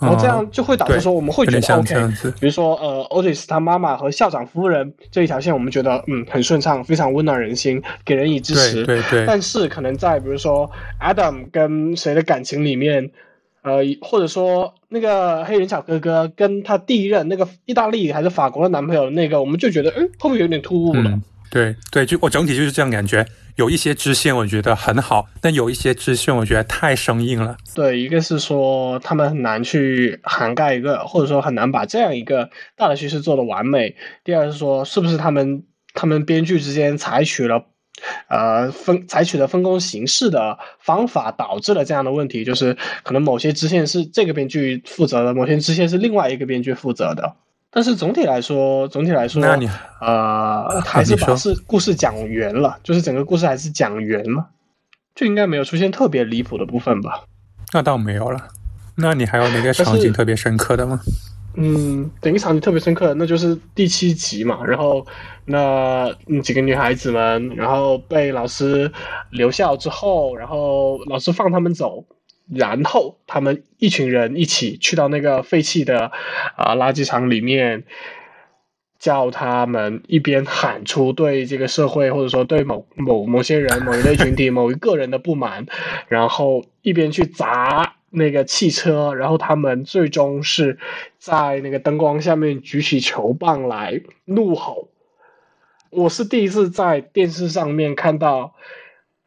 然后这样就会导致说我们会觉得 OK，比如说呃，Otis 他妈妈和校长夫人这一条线，我们觉得嗯很顺畅，非常温暖人心，给人以支持。对对对但是可能在比如说 Adam 跟谁的感情里面，呃，或者说那个黑人小哥哥跟他第一任那个意大利还是法国的男朋友那个，我们就觉得嗯会不会有点突兀了？嗯，对对，就我整体就是这样感觉。有一些支线我觉得很好，但有一些支线我觉得太生硬了。对，一个是说他们很难去涵盖一个，或者说很难把这样一个大的叙事做得完美。第二是说，是不是他们他们编剧之间采取了呃分采取的分工形式的方法，导致了这样的问题，就是可能某些支线是这个编剧负责的，某些支线是另外一个编剧负责的。但是总体来说，总体来说，那你呃，还是把事故事讲圆了，就是整个故事还是讲圆了，就应该没有出现特别离谱的部分吧。那倒没有了。那你还有哪个场景特别深刻的吗？嗯，整个场景特别深刻？那就是第七集嘛。然后那几个女孩子们，然后被老师留校之后，然后老师放他们走，然后他们一群人一起去到那个废弃的啊、垃圾场里面。叫他们一边喊出对这个社会或者说对某某某些人、某一类群体、某一个人的不满，然后一边去砸那个汽车，然后他们最终是在那个灯光下面举起球棒来怒吼。我是第一次在电视上面看到，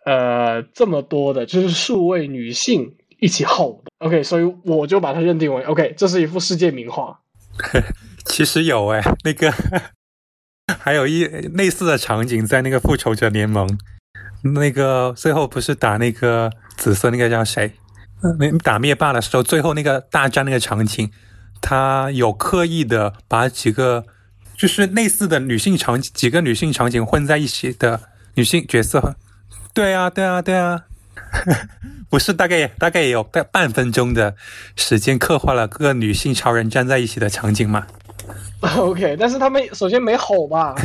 呃，这么多的，就是数位女性一起吼的。OK，所以我就把它认定为 OK，这是一幅世界名画。其实有哎，那个还有一类似的场景在那个复仇者联盟，那个最后不是打那个紫色那个叫谁？没打灭霸的时候，最后那个大战那个场景，他有刻意的把几个就是类似的女性场几个女性场景混在一起的女性角色。对啊，对啊，对啊。不是大概大概也有半半分钟的时间刻画了各个女性超人站在一起的场景嘛？OK，但是他们首先没吼吧，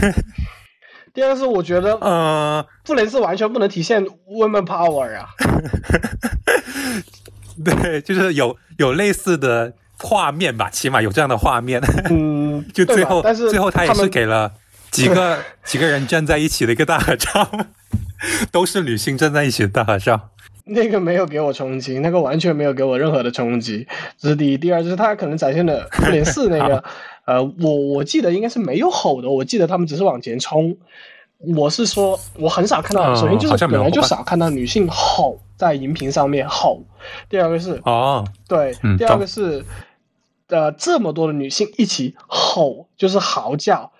第二是我觉得呃，不能是完全不能体现 women power 啊。对，就是有有类似的画面吧，起码有这样的画面。嗯，就最后但是最后他也是给了几个 几个人站在一起的一个大合照，都是女性站在一起的大合照。那个没有给我冲击，那个完全没有给我任何的冲击，这是第一。第二就是他可能展现的复联四那个，呃，我我记得应该是没有吼的，我记得他们只是往前冲。我是说，我很少看到，嗯首先就是本来就少看到女性吼在荧屏上面吼。第二个是，哦，对，嗯第二个是，呃，这么多的女性一起吼，就是嚎叫，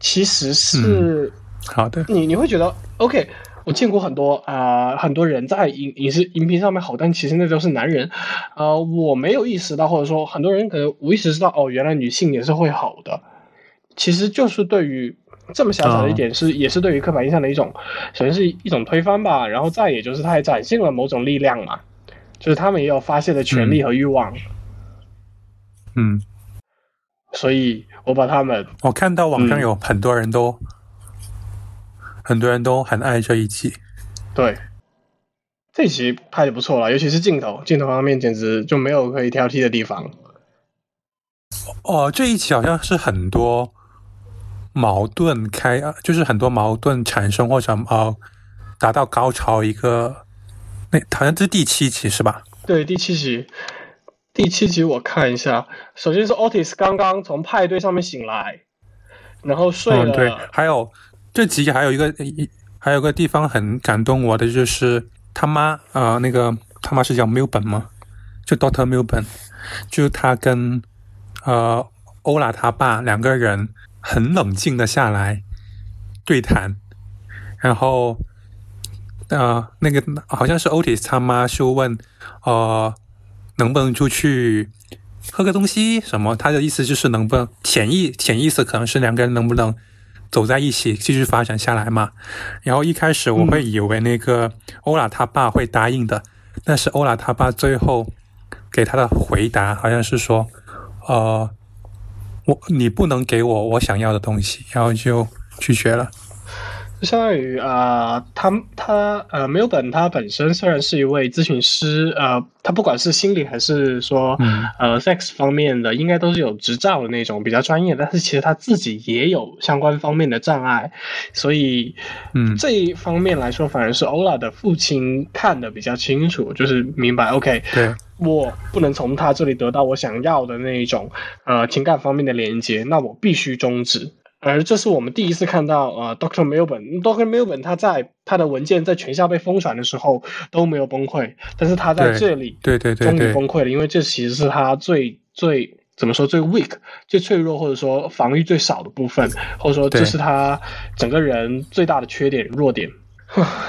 其实是、好的，你你会觉得 OK。我见过很多啊、呃很多人在影影视荧屏上面吼，但其实那都是男人。呃，我没有意识到，或者说很多人可能无意识知道，哦，原来女性也是会吼的。其实就是对于这么小小的一点是，也是对于刻板印象的一种，首先是一种推翻吧，然后再也就是它也展现了某种力量嘛，就是他们也有发泄的权利和欲望，嗯，所以我把他们我看到网上嗯有很多人都、很多人都很爱这一期。对。这一集拍的不错了，尤其是镜头，镜头方面简直就没有可以挑剔的地方。哦，这一期好像是很多矛盾开，啊就是很多矛盾产生或者呃达到高潮一个，那好像这是第七集是吧？对，第七集，第七集我看一下，首先是 Otis 刚刚从派对上面醒来，然后睡了，嗯，对，还有这集还有一个一还有个地方很感动我的，就是他妈呃那个他妈是叫 Milburn 吗？就 Doctor Milburn，就是他跟呃欧拉他爸两个人很冷静的下来对谈，然后呃那个好像是 Otis 他妈就问呃能不能出去喝个东西什么？他的意思就是能不能潜意潜意识可能是两个人能不能走在一起继续发展下来嘛？然后一开始我会以为那个欧拉他爸会答应的，但是欧拉他爸最后给他的回答好像是说，呃，我你不能给我我想要的东西，然后就拒绝了。就相当于啊、呃他他呃，梅尔本他本身虽然是一位咨询师，呃，他不管是心理还是说、嗯。呃 sex 方面的，应该都是有执照的那种比较专业，但是其实他自己也有相关方面的障碍，所以嗯。这一方面来说，反而是欧拉的父亲看得比较清楚，就是明白 OK，对，我不能从他这里得到我想要的那一种呃情感方面的连接，那我必须终止。而这是我们第一次看到呃，Doctor Melbourne，Doctor Melbourne 他在他的文件在全校被疯传的时候都没有崩溃，但是他在这里对对对终于崩溃了，因为这其实是他最最怎么说最 weak、最脆弱或者说防御最少的部分，或者说这是他整个人最大的缺点弱点。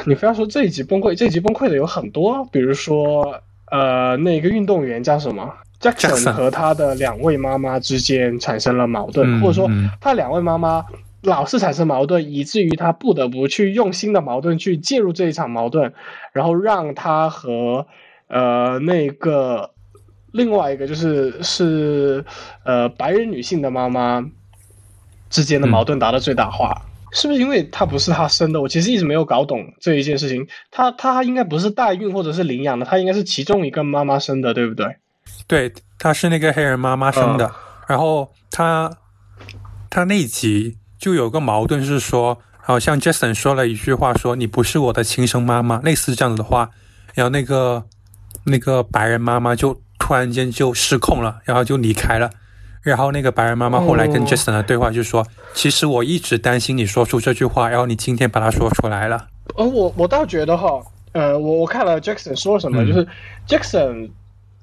你非要说这一集崩溃，这一集崩溃的有很多，比如说呃，那个运动员叫什么 Jackson？Jackson 和他的两位妈妈之间产生了矛盾，嗯或者说嗯他两位妈妈老是产生矛盾，以至于他不得不去用新的矛盾去介入这一场矛盾，然后让他和呃那个另外一个就是是呃白人女性的妈妈之间的矛盾达到最大化。是不是因为她不是他生的？我其实一直没有搞懂这一件事情。她她应该不是代孕或者是领养的，她应该是其中一个妈妈生的，对不对？对，他是那个黑人妈妈生的，嗯然后他他那一集就有个矛盾，是说，好像 Jason 说了一句话说，你不是我的亲生妈妈，类似这样子的话，然后那个那个白人妈妈就突然间就失控了，然后就离开了。然后那个白人妈妈后来跟哦。Jason 的对话就说，其实我一直担心你说出这句话，然后你今天把它说出来了。呃，我我倒觉得哈，呃，我我看了 Jackson 说什么，嗯。就是 Jackson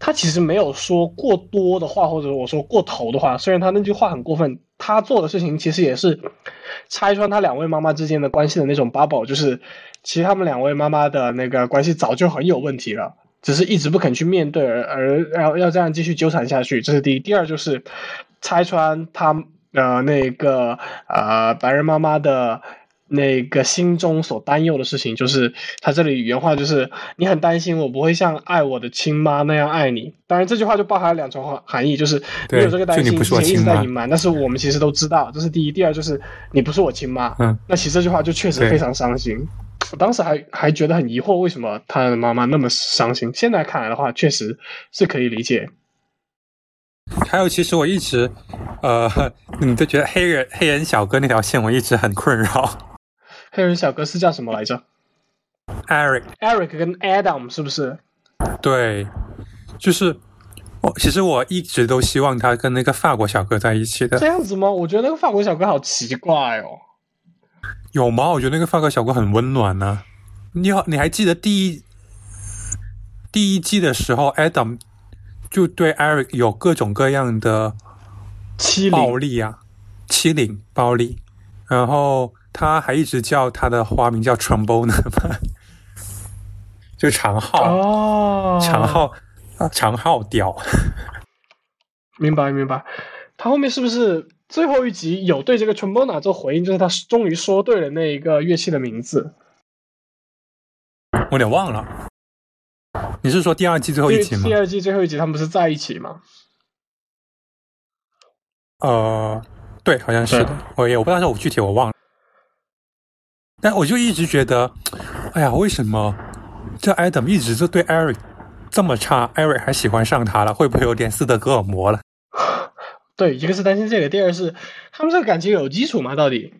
他其实没有说过多的话，或者我说过头的话。虽然他那句话很过分，他做的事情其实也是拆穿他两位妈妈之间的关系的那种 bubble，就是其实他们两位妈妈的那个关系早就很有问题了。只是一直不肯去面对，而而要要这样继续纠缠下去，这是第一。第二就是拆穿他呃那个呃白人妈妈的那个心中所担忧的事情，就是他这里原话就是你很担心我不会像爱我的亲妈那样爱你。当然这句话就包含两重含含义，就是你有这个担心，之前一直在隐瞒，但是我们其实都知道，这是第一。第二就是你不是我亲妈，嗯，那其实这句话就确实非常伤心。我当时还还觉得很疑惑，为什么他的妈妈那么伤心？现在看来的话，确实是可以理解。还有，其实我一直，呃，你就觉得黑人黑人小哥那条线我一直很困扰。黑人小哥是叫什么来着 Eric？Eric 跟 Adam 是不是？对，就是我其实我一直都希望他跟那个法国小哥在一起的这，样子吗？我觉得那个法国小哥好奇怪哦。有吗？我觉得那个法国小哥很温暖呢、你好，你还记得第一第一季的时候，Adam 就对 Eric 有各种各样的欺凌暴力啊，欺凌、暴力，然后他还一直叫他的花名叫 Trombone 嘛，就长号，哦，长号，啊长号屌。明白明白。他后面是不是最后一集有对这个 trombone 做回应，就是他终于说对了那一个乐器的名字。我有点忘了。你是说第二季最后一集吗第？二季最后一集他们不是在一起吗？呃，对，好像是的。我也我不知道是我具体我忘了，但我就一直觉得，哎呀，为什么这 Adam 一直就对 Eric 这么差，Eric 还喜欢上他了？会不会有点斯德哥尔摩了？对，一个是担心这个，第二是他们这个感情有基础吗？到底？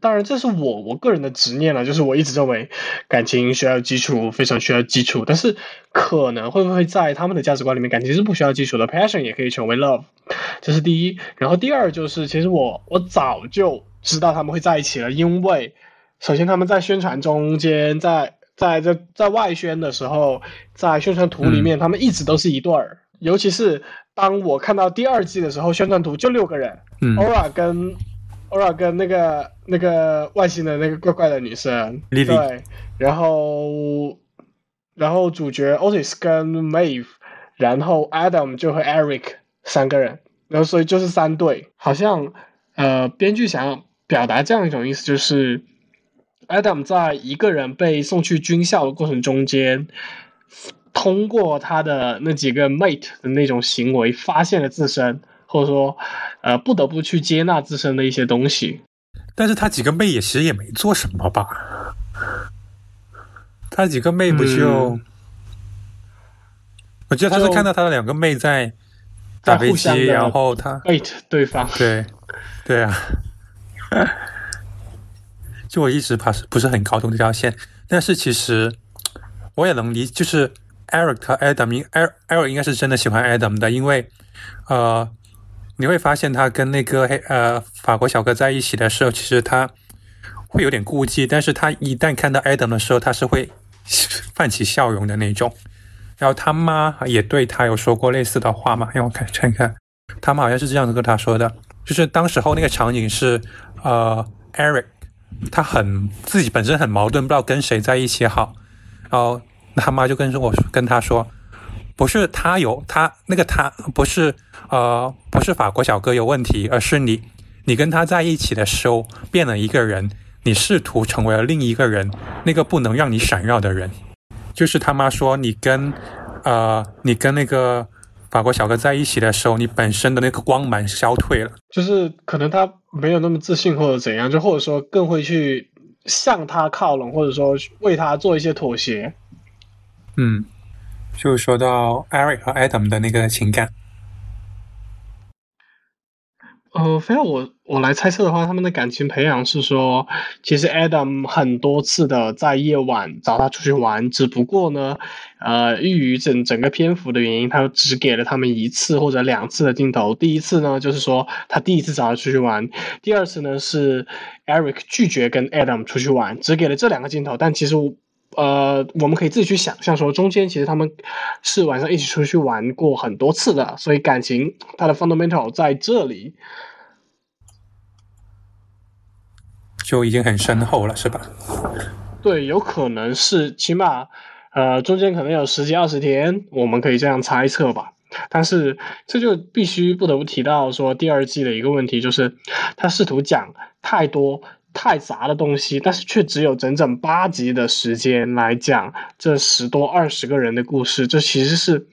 当然，这是我我个人的执念了，就是我一直认为感情需要基础，非常需要基础。但是可能会不会在他们的价值观里面，感情是不需要基础的，passion 也可以成为 love，这是第一。然后第二就是，其实我我早就知道他们会在一起了，因为首先他们在宣传中间，在在在在外宣的时候，在宣传图里面，他们一直都是一对儿。尤其是当我看到第二季的时候，宣传图就六个人，嗯。Ora 跟 Ora 跟那个那个外星的那个怪怪的女生。对，然后然后主角 Otis 跟 Maeve，然后 Adam 就和 Eric 三个人，然后所以就是三对，好像呃编剧想要表达这样一种意思，就是 Adam 在一个人被送去军校的过程中间。通过他的那几个 mate 的那种行为，发现了自身，或者说，呃，不得不去接纳自身的一些东西。但是他几个妹也其实也没做什么吧？他几个妹不就？嗯我记得他是看到他的两个妹在打飞机，然后他 mate 对方，对对啊，就我一直怕是不是很搞懂这条线，但是其实我也能理，就是 Eric 和 Adam，应 Eric Eric 应该是真的喜欢 Adam 的，因为呃，你会发现他跟那个黑呃法国小哥在一起的时候，其实他会有点顾忌，但是他一旦看到 Adam 的时候，他是会泛起笑容的那种。然后他妈也对他有说过类似的话嘛，让我看看看，他们好像是这样子跟他说的，就是当时候那个场景是，呃，Eric 他很自己本身很矛盾，不知道跟谁在一起好，然后他妈就跟我跟他说，不是他有他那个他不是呃不是法国小哥有问题，而是你你跟他在一起的时候变了一个人，你试图成为了另一个人，那个不能让你闪耀的人。就是他妈说你跟呃你跟那个法国小哥在一起的时候，你本身的那个光芒消退了。就是可能他没有那么自信或者怎样，就或者说更会去向他靠拢，或者说为他做一些妥协。嗯，就说到 Eric 和 Adam 的那个情感，呃，非要我我来猜测的话，他们的感情培养是说，其实 Adam 很多次的在夜晚找他出去玩，只不过呢，呃，由于整整个篇幅的原因，他只给了他们一次或者两次的镜头。第一次呢，就是说他第一次找他出去玩；第二次呢，是 Eric 拒绝跟 Adam 出去玩，只给了这两个镜头。但其实呃，我们可以自己去想象说，中间其实他们是晚上一起出去玩过很多次的，所以感情它的 fundamental 在这里。就已经很深厚了，是吧？对，有可能是起码，呃，中间可能有十几二十天，我们可以这样猜测吧。但是这就必须不得不提到说第二季的一个问题，就是他试图讲太多太杂的东西，但是却只有整整八集的时间来讲这十多二十个人的故事，这其实是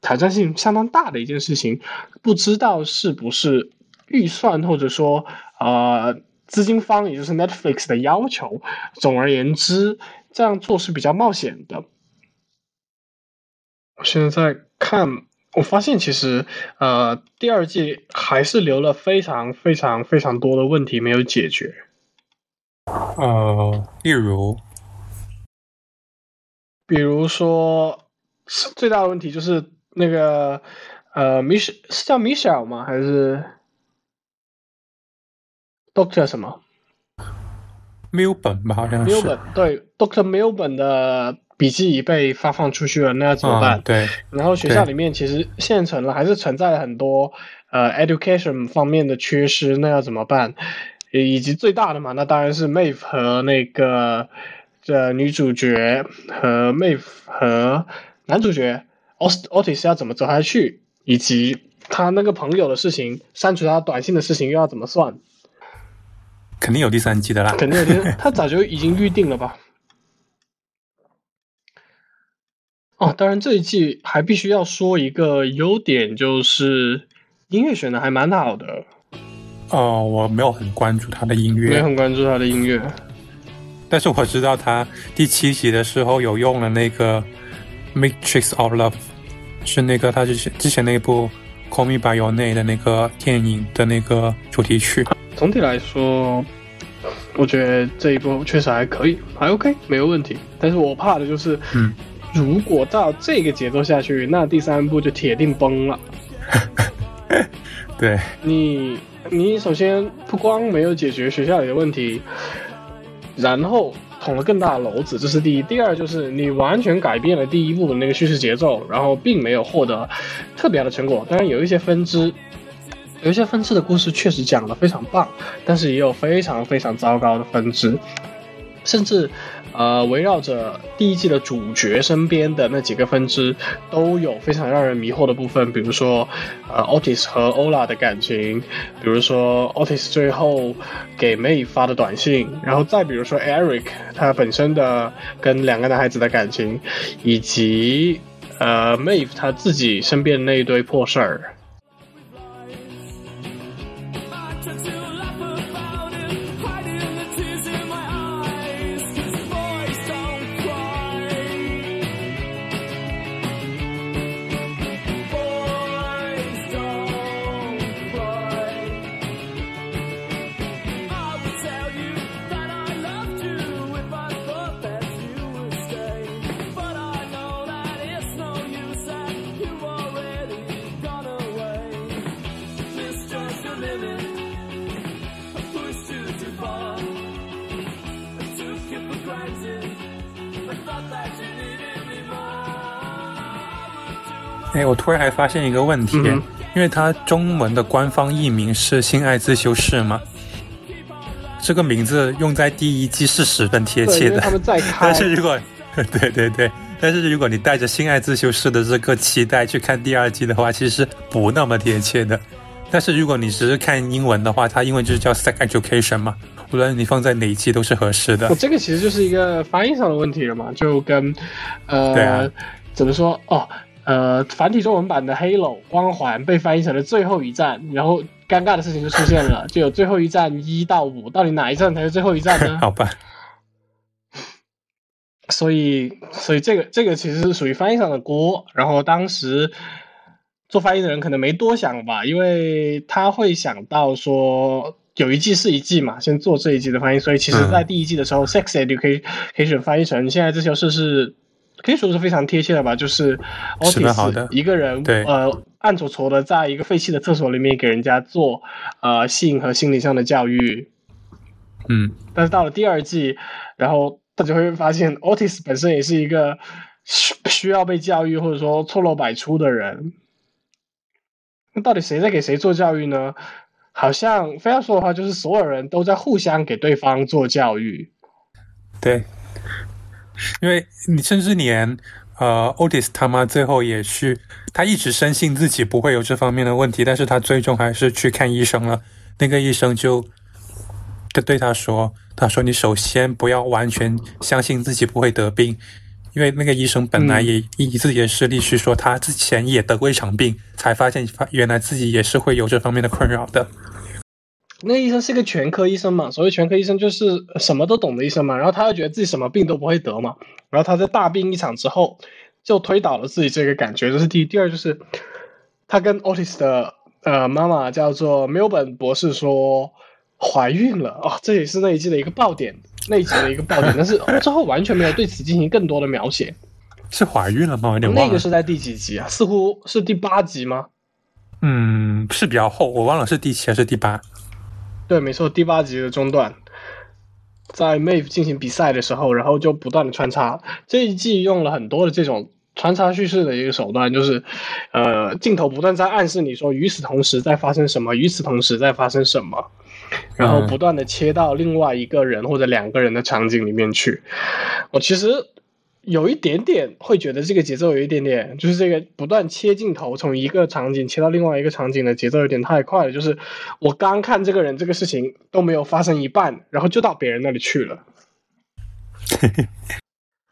挑战性相当大的一件事情。不知道是不是预算或者说呃。资金方，也就是 Netflix 的要求。总而言之，这样做是比较冒险的。我现在在看，我发现其实呃，第二季还是留了非常非常非常多的问题没有解决。呃，例如，比如说最大的问题就是那个呃，Mich 是叫 Michelle 吗？还是？Doctor 什么 Milburn 吧，好像是。？Milburn 对，Doctor Milburn 的笔记已被发放出去了，那要怎么办？嗯、对。然后学校里面其实现成了，还是存在了很多呃 education 方面的缺失，那要怎么办？以及最大的嘛，那当然是 Maeve 和那个这女主角和 Maeve 和男主角 Otis 要怎么走下去，以及他那个朋友的事情，删除他短信的事情又要怎么算？肯定有第三季的啦。肯定有点，他早就已经预定了吧？哦，当然这一季还必须要说一个优点，就是音乐选的还蛮好的，哦，我没有很关注他的音没有乐，很关注他的音乐。但是我知道他第七集的时候有用了那个《Matrix of Love》，是那个他之前之前那部《Call Me by Your Name》的那个电影的那个主题曲。总体来说，我觉得这一部确实还可以，还 OK，没有问题。但是我怕的就是，嗯，如果照这个节奏下去，那第三部就铁定崩了。对，你你首先不光没有解决学校里的问题，然后捅了更大的篓子，这是第一。第二就是你完全改变了第一部的那个叙事节奏，然后并没有获得特别的成果。当然有一些分支，有一些分支的故事确实讲得非常棒，但是也有非常非常糟糕的分支，甚至。呃，围绕着第一季的主角身边的那几个分支，都有非常让人迷惑的部分，比如说，呃，Otis 和 Ola 的感情，比如说 Otis 最后给 May 发的短信，然后再比如说 Eric 他本身的跟两个男孩子的感情，以及呃 May 他自己身边那一堆破事儿。突然还发现一个问题，嗯因为它中文的官方译名是“性爱自修室”嘛，这个名字用在第一季是十分贴，切的他。们在开 但，是如果 对对对，但是如果你带着性爱自修室的这个期待去看第二季的话，其实不那么贴切的。但是如果你只是看英文的话，它英文就是叫 sex education 嘛，无论你放在哪一季都是合适的我。这个其实就是一个翻译上的问题了嘛，就跟呃、怎么说哦呃繁体中文版的 Halo 光环被翻译成了最后一战，然后尴尬的事情就出现了，就有最后一战一到五，到底哪一战才是最后一战呢？好吧，所以，所以这个这个其实是属于翻译上的锅。然后当时做翻译的人可能没多想吧，因为他会想到说有一季是一季嘛，先做这一季的翻译。所以其实，嗯在第一季的时候、s e x education 翻译成现在这些事是可以说是非常贴切的吧，就是 Otis 一个人对呃暗戳戳的在一个废弃的厕所里面给人家做呃性和心理上的教育。嗯，但是到了第二季，然后大家会发现，Otis 本身也是一个需需要被教育或者说错漏百出的人。那到底谁在给谁做教育呢？好像非要说的话，就是所有人都在互相给对方做教育。对，因为你甚至连呃，Otis 他妈最后也去，他一直深信自己不会有这方面的问题，但是他最终还是去看医生了。那个医生就就对他说：“他说你首先不要完全相信自己不会得病，因为那个医生本来也以自己的实力去说，他之前也得过一场病，才发现发原来自己也是会有这方面的困扰的。那个医生是个全科医生嘛，所谓全科医生就是什么都懂的医生嘛，然后他又觉得自己什么病都不会得嘛，然后他在大病一场之后，就推倒了自己这个感觉，这是第一。第二就是他跟 Otis 的呃妈妈叫做 Melbourne 博士说怀孕了哦，这也是那一季的一个爆点，那一集的一个爆点，但是 之后完全没有对此进行更多的描写。是怀孕了吗？我有点忘了。那个是在第几集啊？似乎是第八集吗？嗯，是比较厚，我忘了是第七还是第八。对，没错，第八集的中段，在 Mave 进行比赛的时候，然后就不断的穿插。这一季用了很多的这种穿插叙事的一个手段，就是呃，镜头不断在暗示你说，与此同时在发生什么，与此同时在发生什么，然后不断的切到另外一个人或者两个人的场景里面去。我其实有一点点会觉得这个节奏有一点点，就是这个不断切镜头，从一个场景切到另外一个场景的节奏有点太快了。就是我刚看这个人这个事情都没有发生一半，然后就到别人那里去了。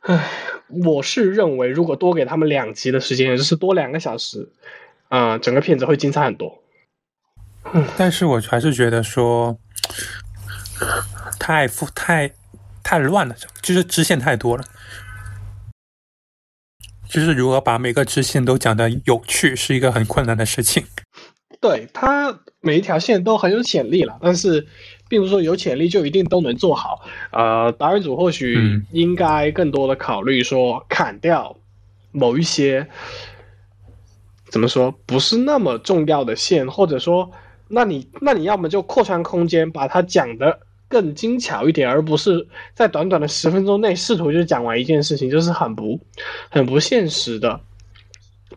唉，我是认为如果多给他们两集的时间，也就是多两个小时，啊、整个片子会精彩很多。但是我还是觉得说太复太太乱了，就是支线太多了。就是如何把每个支线都讲的有趣，是一个很困难的事情。对它每一条线都很有潜力了，但是并不是说有潜力就一定都能做好。呃，导演组或许嗯应该更多的考虑说砍掉某一些怎么说不是那么重要的线，或者说，那你那你要么就扩宽空间，把它讲的更精巧一点，而不是在短短的十分钟内试图就讲完一件事情，就是很不很不现实的。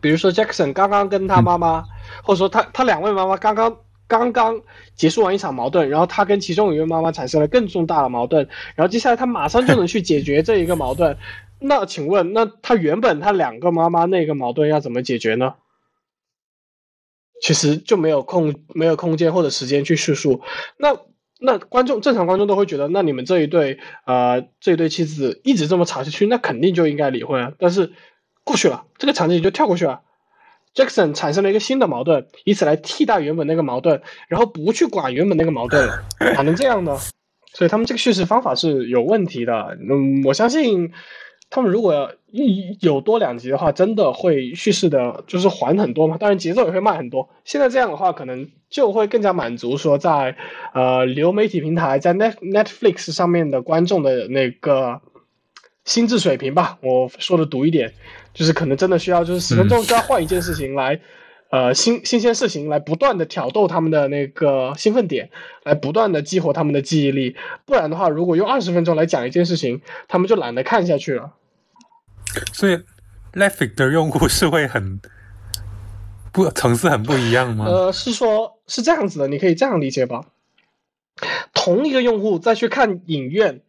比如说 Jackson 刚刚跟他妈妈，或者说他他两位妈妈刚刚刚刚结束完一场矛盾，然后他跟其中一位妈妈产生了更重大的矛盾，然后接下来他马上就能去解决这一个矛盾。那请问，那他原本他两个妈妈那个矛盾要怎么解决呢？其实就没有空没有空间或者时间去叙述。那那观众正常观众都会觉得，那你们这一对呃这一对妻子一直这么吵下去，那肯定就应该离婚啊。但是过去了，这个场景就跳过去了。Jackson 产生了一个新的矛盾，以此来替代原本那个矛盾，然后不去管原本那个矛盾了，哪 能这样呢？所以他们这个叙事方法是有问题的。嗯，我相信他们如果一有多两集的话，真的会叙事的就是缓很多嘛，当然节奏也会慢很多。现在这样的话，可能就会更加满足说在呃流媒体平台在 Net Netflix 上面的观众的那个心智水平吧。我说的毒一点，就是可能真的需要就是十分钟就要换一件事情来。呃，新新鲜事情来不断的挑逗他们的那个兴奋点，来不断的激活他们的记忆力。不然的话，如果用二十分钟来讲一件事情，他们就懒得看下去了。所以 Netflix 的用户是会很不层次很不一样吗？呃，是说，是这样子的，你可以这样理解吧。同一个用户再去看影院，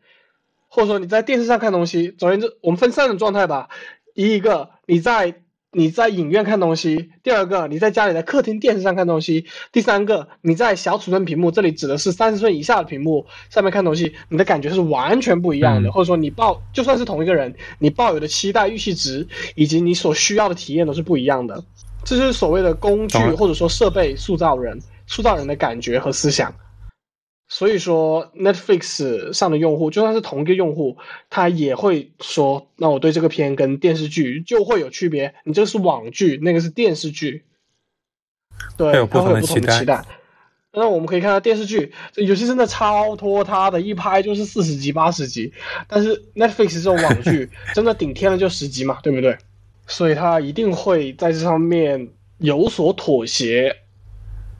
或者说你在电视上看东西，总而言之，我们分三种状态吧。一个你在你在影院看东西，第二个你在家里的客厅电视上看东西，第三个你在小尺寸屏幕，这里指的是三十寸以下的屏幕上面看东西，你的感觉是完全不一样的，嗯或者说你抱就算是同一个人，你抱有的期待、预期值以及你所需要的体验都是不一样的。这就是所谓的工具或者说设备塑造人，塑造人的感觉和思想。所以说，Netflix 上的用户就算是同一个用户，他也会说，那我对这个片跟电视剧就会有区别。你这个是网剧，那个是电视剧，对，会有不它会有不同的期待。那我们可以看到电视剧，这有些真的超拖沓的，一拍就是四十集、八十集。但是 Netflix 这种网剧，真的顶天了就十集嘛，对不对？所以它一定会在这上面有所妥协。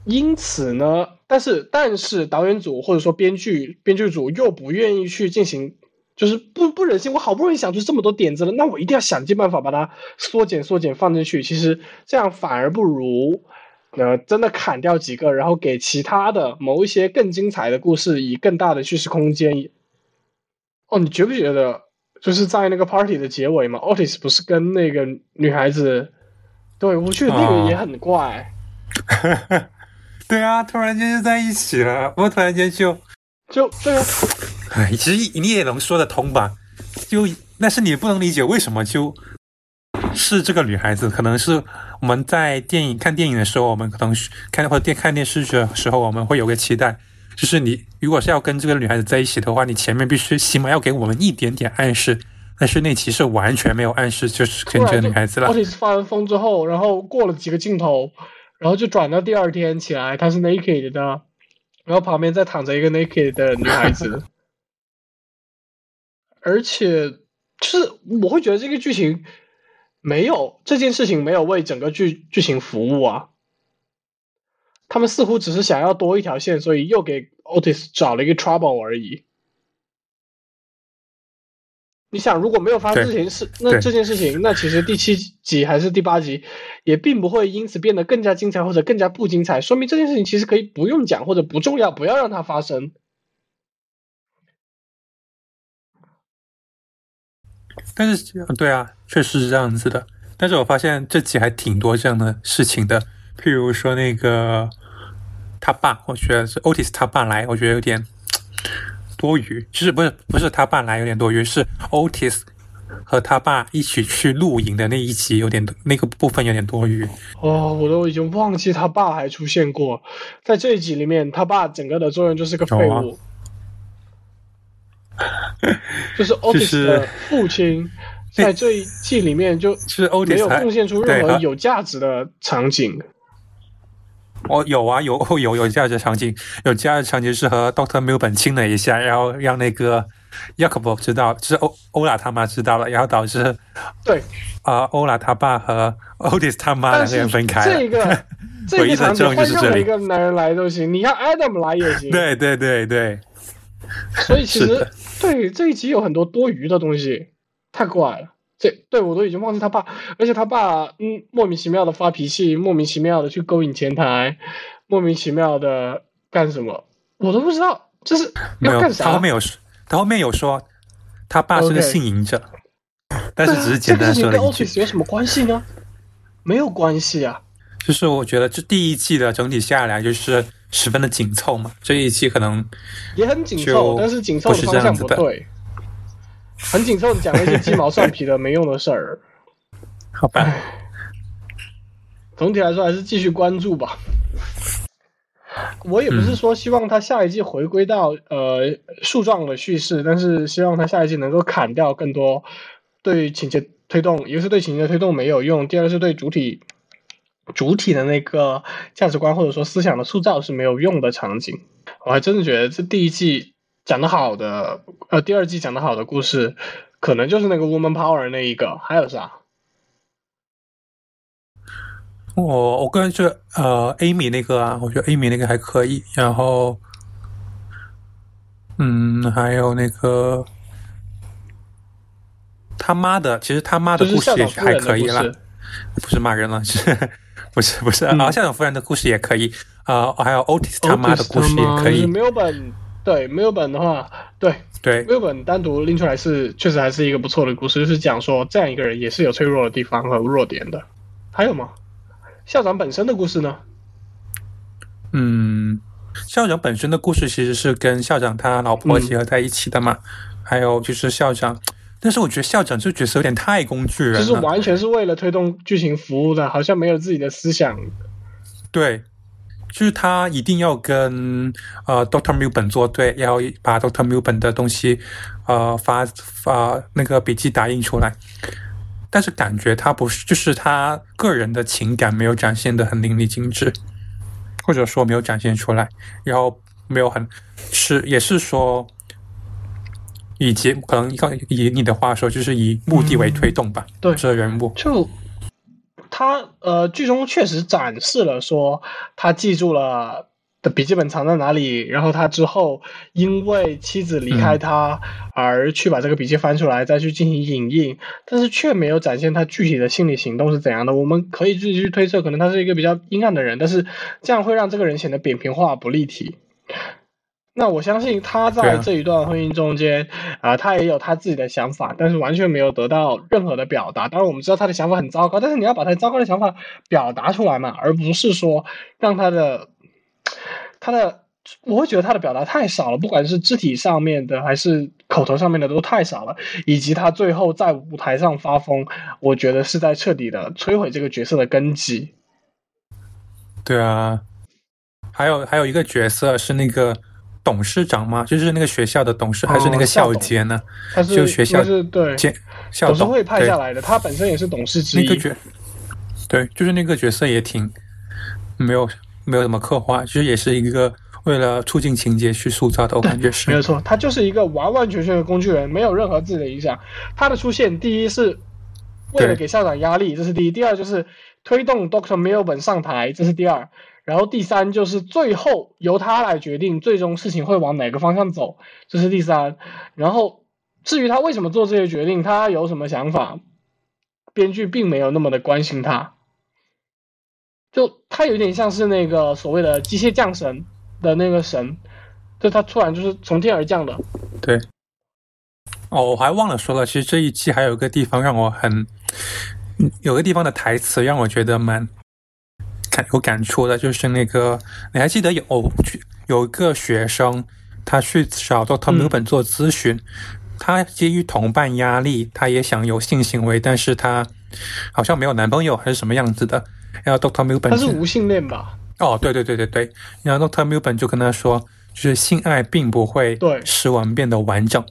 因此呢，但是但是导演组或者说编剧编剧组又不愿意去进行，就是不不忍心，我好不容易想出这么多点子了，那我一定要想尽办法把它缩减缩减放进去。其实这样反而不如，呃，真的砍掉几个，然后给其他的某一些更精彩的故事以更大的叙事空间。哦，你觉不觉得就是在那个 party 的结尾嘛，Otis 不是跟那个女孩子，对我觉得那个也很怪。对啊，突然间就在一起了，我突然间就，就对啊，哎，其实你也能说得通吧？就但是你不能理解为什么就是这个女孩子，可能是我们在电影看电影的时候，我们可能是看或者电看电视剧的时候，我们会有个期待，就是你如果是要跟这个女孩子在一起的话，你前面必须起码要给我们一点点暗示。但是那其实完全没有暗示，就是跟这个女孩子了。Otis 发完疯之后，然后过了几个镜头，然后就转到第二天起来，他是 naked 的，然后旁边再躺着一个 naked 的女孩子，而且就是我会觉得这个剧情没有这件事情没有为整个剧剧情服务啊。他们似乎只是想要多一条线，所以又给 Otis 找了一个 trouble 而已。你想，如果没有发生这件事，那这件事情，那其实第七集还是第八集，也并不会因此变得更加精彩或者更加不精彩，说明这件事情其实可以不用讲或者不重要，不要让它发生。但是对啊，确实是这样子的。但是我发现这集还挺多这样的事情的，譬如说那个他爸，我觉得是 Otis 他爸来，我觉得有点多余。其实不是不是他爸来有点多余，是 Otis 和他爸一起去露营的那一集有点那个部分有点多余。哦，我都已经忘记他爸还出现过，在这一集里面，他爸整个的作用就是个废物，就是 Otis 的父亲，在这一季里面就是没有贡献出任何有价值的场景。哦，有啊，有有有价值场景，有这样的场景是和 Doctor Milburn 亲了一下，然后让那个 y a k o b 知道，就是欧欧拉他妈知道了，然后导致对，啊、欧拉他爸和 Otis 他妈两个人分开了。这个 这个场就是这里换任何一个男人来都行，你让 Adam 来也行。对对对对，所以其实对这一集有很多多余的东西，太怪了。这对我都已经忘记他爸，而且他爸嗯莫名其妙的发脾气，莫名其妙的去勾引前台，莫名其妙的干什么，我都不知道这是没有，要干啥。他后面有说，他后面有说他爸是个性瘾者，但是只是简单说了一句。有什么关系呢？没有关系啊。就是我觉得这第一季的整体下来就是十分的紧凑嘛，这一季可能也很紧凑，但是紧凑是的方向这样子的不对，很紧凑的讲了一些鸡毛蒜皮的没用的事儿。好吧，总体来说还是继续关注吧。我也不嗯是说希望他下一季回归到呃树状的叙事，但是希望他下一季能够砍掉更多对情节推动，一个是对情节推动没有用，第二个是对主体主体的那个价值观或者说思想的塑造是没有用的场景。我还真的觉得这第一季讲的好的，呃，第二季讲的好的故事，可能就是那个 woman power 那一个，还有啥？我我个人觉得呃，Amy 那个啊，我觉得 Amy 那个还可以，然后嗯，还有那个他妈的，其实他妈的故事也还可以啦不是骂人了，是 不是不是嗯啊？校长夫人的故事也可以啊，还有 Otis 他妈的故事也可以对，没有本的话，对，对没有本单独拎出来是确实还是一个不错的故事，就是讲说这样一个人也是有脆弱的地方和弱点的。还有吗？校长本身的故事呢？嗯，校长本身的故事其实是跟校长他老婆嗯结合在一起的嘛，还有就是校长，但是我觉得校长这个角色有点太工具人了就是，完全是为了推动剧情服务的，好像没有自己的思想。对，就是他一定要跟呃 Doctor Milburn 作对，要把 Doctor Milburn 的东西呃发发那个笔记打印出来。但是感觉他不是，就是他个人的情感没有展现的很淋漓尽致，或者说没有展现出来，然后没有很是也是说，以及可能以你的话说，就是以目的为推动吧，对这人物，就他呃，剧中确实展示了说他记住了的笔记本藏在哪里，然后他之后因为妻子离开他而去把这个笔记翻出来，再去进行影印，但是却没有展现他具体的心理行动是怎样的。我们可以自己去推测，可能他是一个比较阴暗的人，但是这样会让这个人显得扁平化、不立体。那我相信他在这一段婚姻中间，啊、他也有他自己的想法，但是完全没有得到任何的表达。当然，我们知道他的想法很糟糕，但是你要把他糟糕的想法表达出来嘛，而不是说让他的他的，我会觉得他的表达太少了，不管是肢体上面的还是口头上面的都太少了，以及他最后在舞台上发疯，我觉得是在彻底的摧毁这个角色的根基。对啊，还有还有一个角色是那个董事长吗？就是那个学校的董事，还是那个哦校监呢？他是就学校应该是对监校董董事会派下来的，他本身也是董事之一。那个角，对，就是那个角色也挺没有没有怎么刻画，就是也是一个为了促进情节去塑造的，我感觉是。没有错，他就是一个完完全全的工具人，没有任何自己的影响。他的出现，第一是为了给校长压力，这是第一；第二就是推动 Doctor Milburn 上台，这是第二。然后第三就是最后由他来决定最终事情会往哪个方向走，这是第三。然后至于他为什么做这些决定，他有什么想法，编剧并没有那么的关心他。就他有点像是那个所谓的机械降神的那个神，就他突然就是从天而降的，对，哦，我还忘了说了，其实这一期还有一个地方让我很，有个地方的台词让我觉得蛮感有感触的，就是那个你还记得有有一个学生，他去找 Doctor 嗯 Milburn 做咨询，他基于同伴压力，他也想有性行为，但是他好像没有男朋友还是什么样子的，然后 Doctor 就他是无性恋吧？哦，对对对对对，然后 Doctor Milburn 就跟他说，就是性爱并不会对使我们变得完整，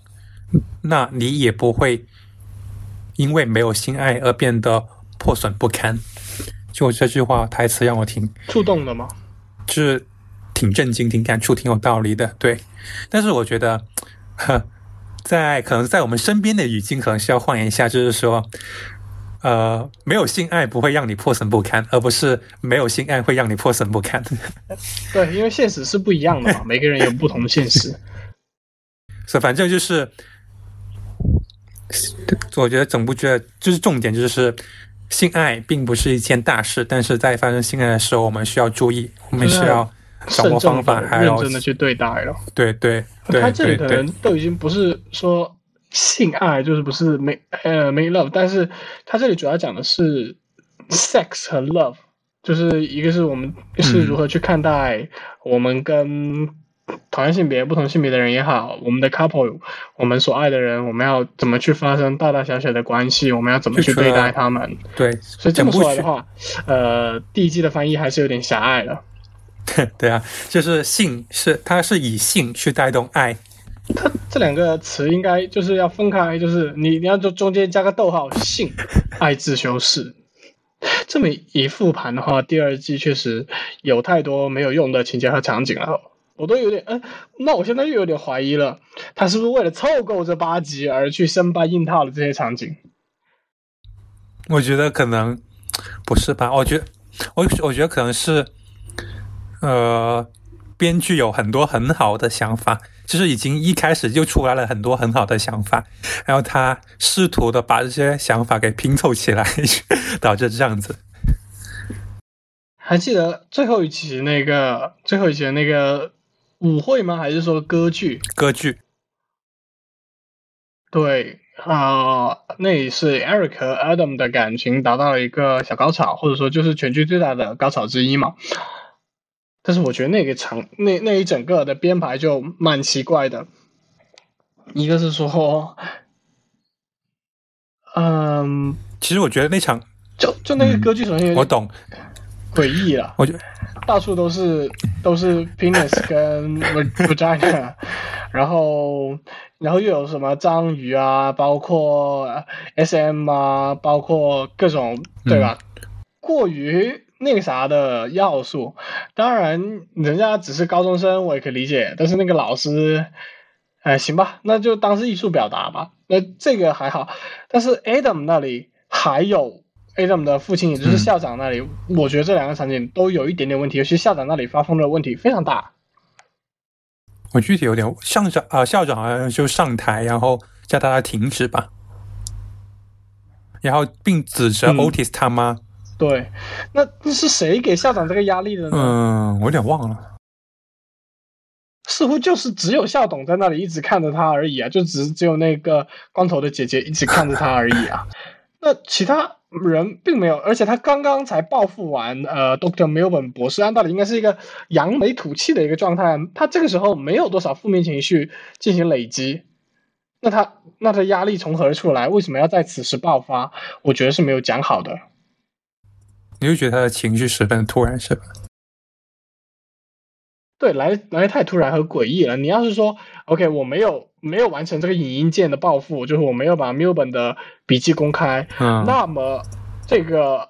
那你也不会因为没有性爱而变得破损不堪。就这句话台词让我挺触动的吗？就是挺震惊、挺感触、挺有道理的，对。但是我觉得，呵，在可能在我们身边的语境，可能是要换一下，就是说，呃，没有性爱不会让你破损不堪，而不是没有性爱会让你破损不堪。对，因为现实是不一样的嘛，每个人有不同的现实。所以反正就是，我觉得整部剧的就是重点就是。性爱并不是一件大事，但是在发生性爱的时候，我们需要注意，我们需要掌慎握方法，还要认真的去对待了。对对对他这里对对。可能都已经不是说性爱，就是不是 make 呃 make love，但是他这里主要讲的是 sex 和 love，就是一个是我们是如何去看待我们跟同样性别、不同性别的人也好，我们的 couple，我们所爱的人，我们要怎么去发生大大小小的关系，我们要怎么去对待他们。对，所以这么说来的话，呃，第一季的翻译还是有点狭隘了。对啊，就是性是它是以性去带动爱，它这两个词应该就是要分开，就是你你要就中间加个逗号，性爱自修饰。这么一复盘的话，第二季确实有太多没有用的情节和场景了，我都有点，嗯、那我现在又有点怀疑了，他是不是为了凑够这八集而去生搬硬套的这些场景？我觉得可能不是吧？我觉得我我觉得可能是，呃，编剧有很多很好的想法，就是已经一开始就出来了很多很好的想法，然后他试图的把这些想法给拼凑起来，导致这样子。还记得最后一集那个最后一集的那个舞会吗？还是说歌剧？歌剧，对啊、那也是 Eric 和 Adam 的感情达到了一个小高潮，或者说就是全剧最大的高潮之一嘛。但是我觉得那个场那那一整个的编排就蛮奇怪的，一个是说，嗯，其实我觉得那场就就那个歌剧首先我懂，诡异了，我觉得到处都是都是 penis 跟 vagina，然后然后又有什么章鱼啊，包括 SM 啊，包括各种对吧？过于那个啥的要素，当然人家只是高中生，我也可以理解，但是那个老师，哎，行吧，那就当是艺术表达吧。那这个还好，但是 Adam 那里还有 Adam 的父亲，也就是校长那里，我觉得这两个场景都有一点点问题，尤其校长那里发疯的问题非常大。我具体有点校长啊、校长好像就上台，然后叫大家停止吧，然后并指责嗯 Otis 他妈。对，那那是谁给校长这个压力的呢？嗯，我有点忘了。似乎就是只有校董在那里一直看着他而已啊，就只只有那个光头的姐姐一直看着他而已啊。那其他人并没有，而且他刚刚才报复完呃，Doctor Milburn 博士，按道理应该是一个扬眉吐气的一个状态，他这个时候没有多少负面情绪进行累积，那他那他压力从何而出来？为什么要在此时爆发？我觉得是没有讲好的。你就觉得他的情绪十分突然，是吧？对，来来得太突然和诡异了。你要是说，OK，我没有没有完成这个影音键的报复，就是我没有把 Milburn 的笔记公开，嗯，那么这个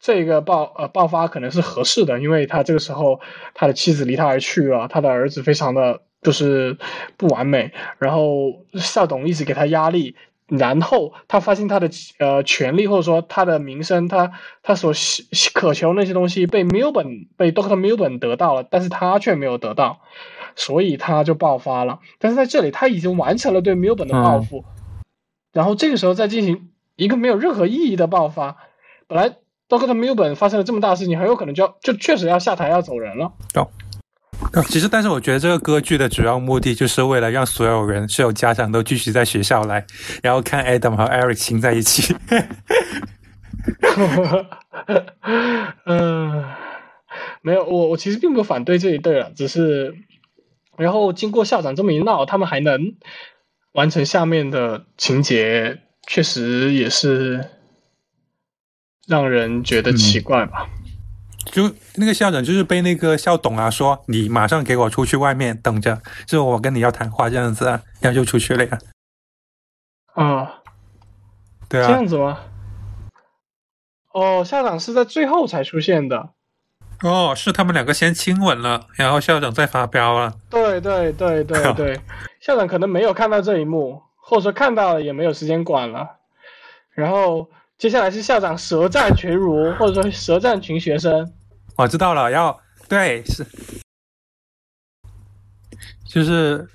这个爆呃爆发可能是合适的，因为他这个时候他的妻子离他而去了，他的儿子非常的就是不完美，然后校董一直给他压力。然后他发现他的呃权利或者说他的名声，他他所希渴求那些东西被 Milburn 被 Doctor Milburn 得到了，但是他却没有得到，所以他就爆发了。但是在这里他已经完成了对 Milburn 的报复，然后这个时候再进行一个没有任何意义的爆发，本来 Doctor Milburn 发生了这么大的事情，很有可能就要就确实要下台要走人了。其实，但是我觉得这个歌剧的主要目的就是为了让所有人、所有家长都聚集在学校来，然后看 Adam 和 Eric 亲在一起。嗯，没有，我我其实并不反对这一对了，只是，然后经过校长这么一闹，他们还能完成下面的情节，确实也是让人觉得奇怪吧。就那个校长就是被那个校董啊说，你马上给我出去外面等着，就是我跟你要谈话这样子啊，然后就出去了呀。啊，对啊这样，子吗？哦，校长是在最后才出现的。哦，是他们两个先亲吻了，然后校长再发飙了。对对对对对，校长可能没有看到这一幕，或者说看到了也没有时间管了。然后接下来是校长舌战群儒，或者说舌战群学生。我知道了，要对是，就是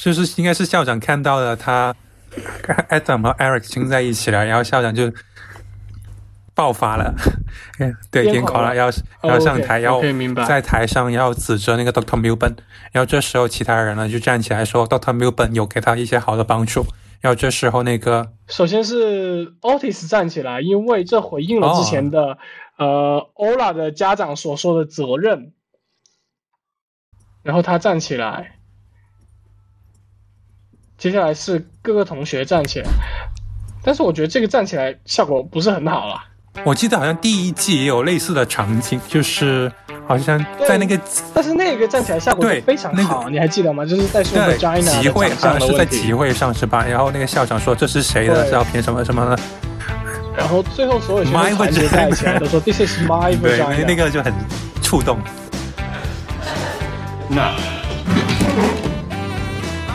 就是应该是校长看到了他 Adam 和 Eric 亲在一起了，然后校长就爆发了，嗯 对，癫狂了。要哦要上台，要在台上要指责那个 Doctor Milburn，然后这时候其他人呢就站起来说 Doctor Milburn 有给他一些好的帮助，然后这时候那个首先是 Otis 站起来，因为这回应了之前的、呃 Ola 的家长所说的责任。然后他站起来，接下来是各个同学站起来，但是我觉得这个站起来效果不是很好啦。我记得好像第一季也有类似的场景，就是好像在那个但是那个站起来效果对非常那个好，你还记得吗？就是在说的长相的好像是在。集会上是吧？然后那个校长说这是谁的照片什么什么的，然后最后所有学生团结在一起来都说 This is my 对，vagina。那那个就很触动。Now,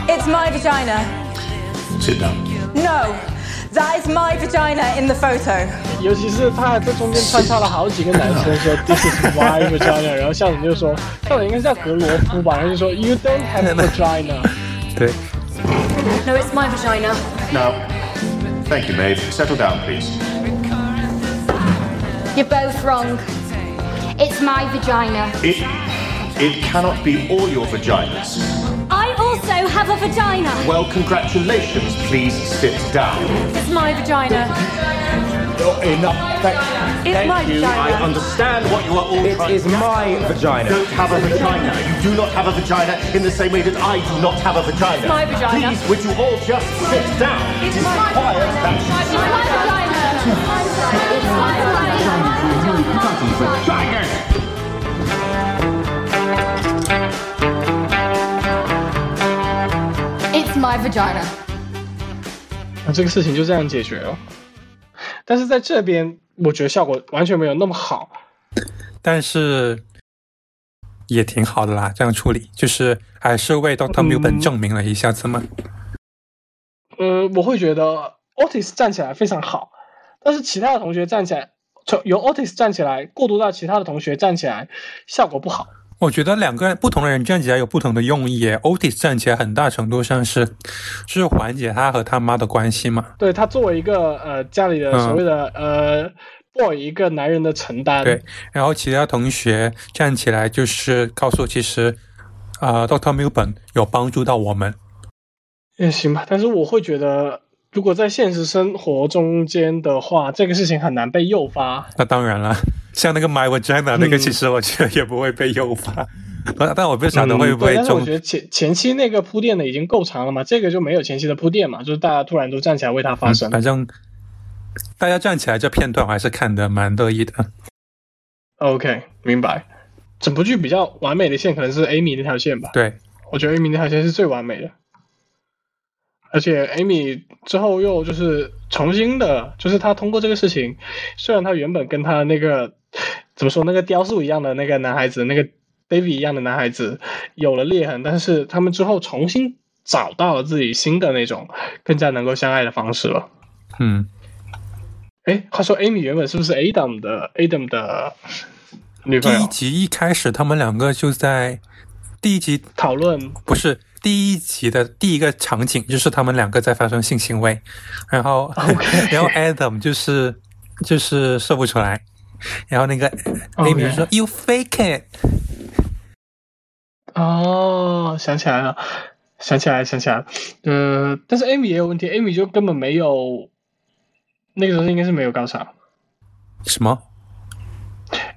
It's my vagina. sit down. No, that is my vagina in the photo. 尤其是他还在中间穿插了好几个男生说 This is my vagina，然后校长就说校长应该是叫格罗夫吧，然后就说 You don't have a vagina。对，No, it's my vagina. Now, thank you, Maeve. Settle down, please. You're both wrong. It's my vagina. It, it cannot be all your vaginas. I also have a vagina. Well, congratulations. Please sit down. It's my vagina. Oh, enough. Thank, It's thank my you. vagina. I understand what you are all It trying is to my You vagina. don't have a vagina. You do not have a vagina in the same way that I do not have a vagina. my vagina. Please, would you all just sit down? It is my required that you It's my vagina. It's my vagina. It's my vagina. 那这个事情就这样解决了。 但是在这边，我觉得效果完全没有那么好。但是也挺好的啦，这样处理就是还是为 Doctor 嗯 Milburn 证明了一下子嘛。呃，我会觉得 Otis 站起来非常好，但是其他的同学站起来，从由 Otis 站起来过渡到其他的同学站起来，效果不好。我觉得两个人不同的人站起来有不同的用意。Otis 站起来很大程度上是是缓解他和他妈的关系嘛。对他作为一个呃家里的嗯所谓的、呃 boy 一个男人的承担，对，然后其他同学站起来就是告诉其实，呃，Doctor Milburn 有帮助到我们。也行吧。但是我会觉得，如果在现实生活中间的话，这个事情很难被诱发。那当然了，像那个 My Vagina 那个，嗯其实我觉得也不会被诱发。但但我不晓得嗯会不会对但是我觉得前前期那个铺垫的已经够长了嘛，这个就没有前期的铺垫嘛，就是大家突然都站起来为他发声。反正大家站起来这片段我还是看的蛮乐意的。OK，明白。整部剧比较完美的线可能是 Amy 那条线吧，对，我觉得 Amy 那条线是最完美的。而且 Amy 之后又就是重新的，就是她通过这个事情，虽然她原本跟她那个怎么说那个雕塑一样的那个男孩子，那个 David 一样的男孩子有了裂痕，但是他们之后重新找到了自己新的那种更加能够相爱的方式了。嗯，哎，话说 Amy 原本是不是 Adam 的 Adam 的女朋友？第一集一开始他们两个就在第一集讨论不是第一集的第一个场景，就是他们两个在发生性行为，然后 然后 Adam 就是就是射不出来，然后那个 Amy 就说 You fake it，哦，想起来了，想起来了，想起来了。呃，但是 Amy 也有问题，Amy 就根本没有，那个时候应该是没有高潮。什么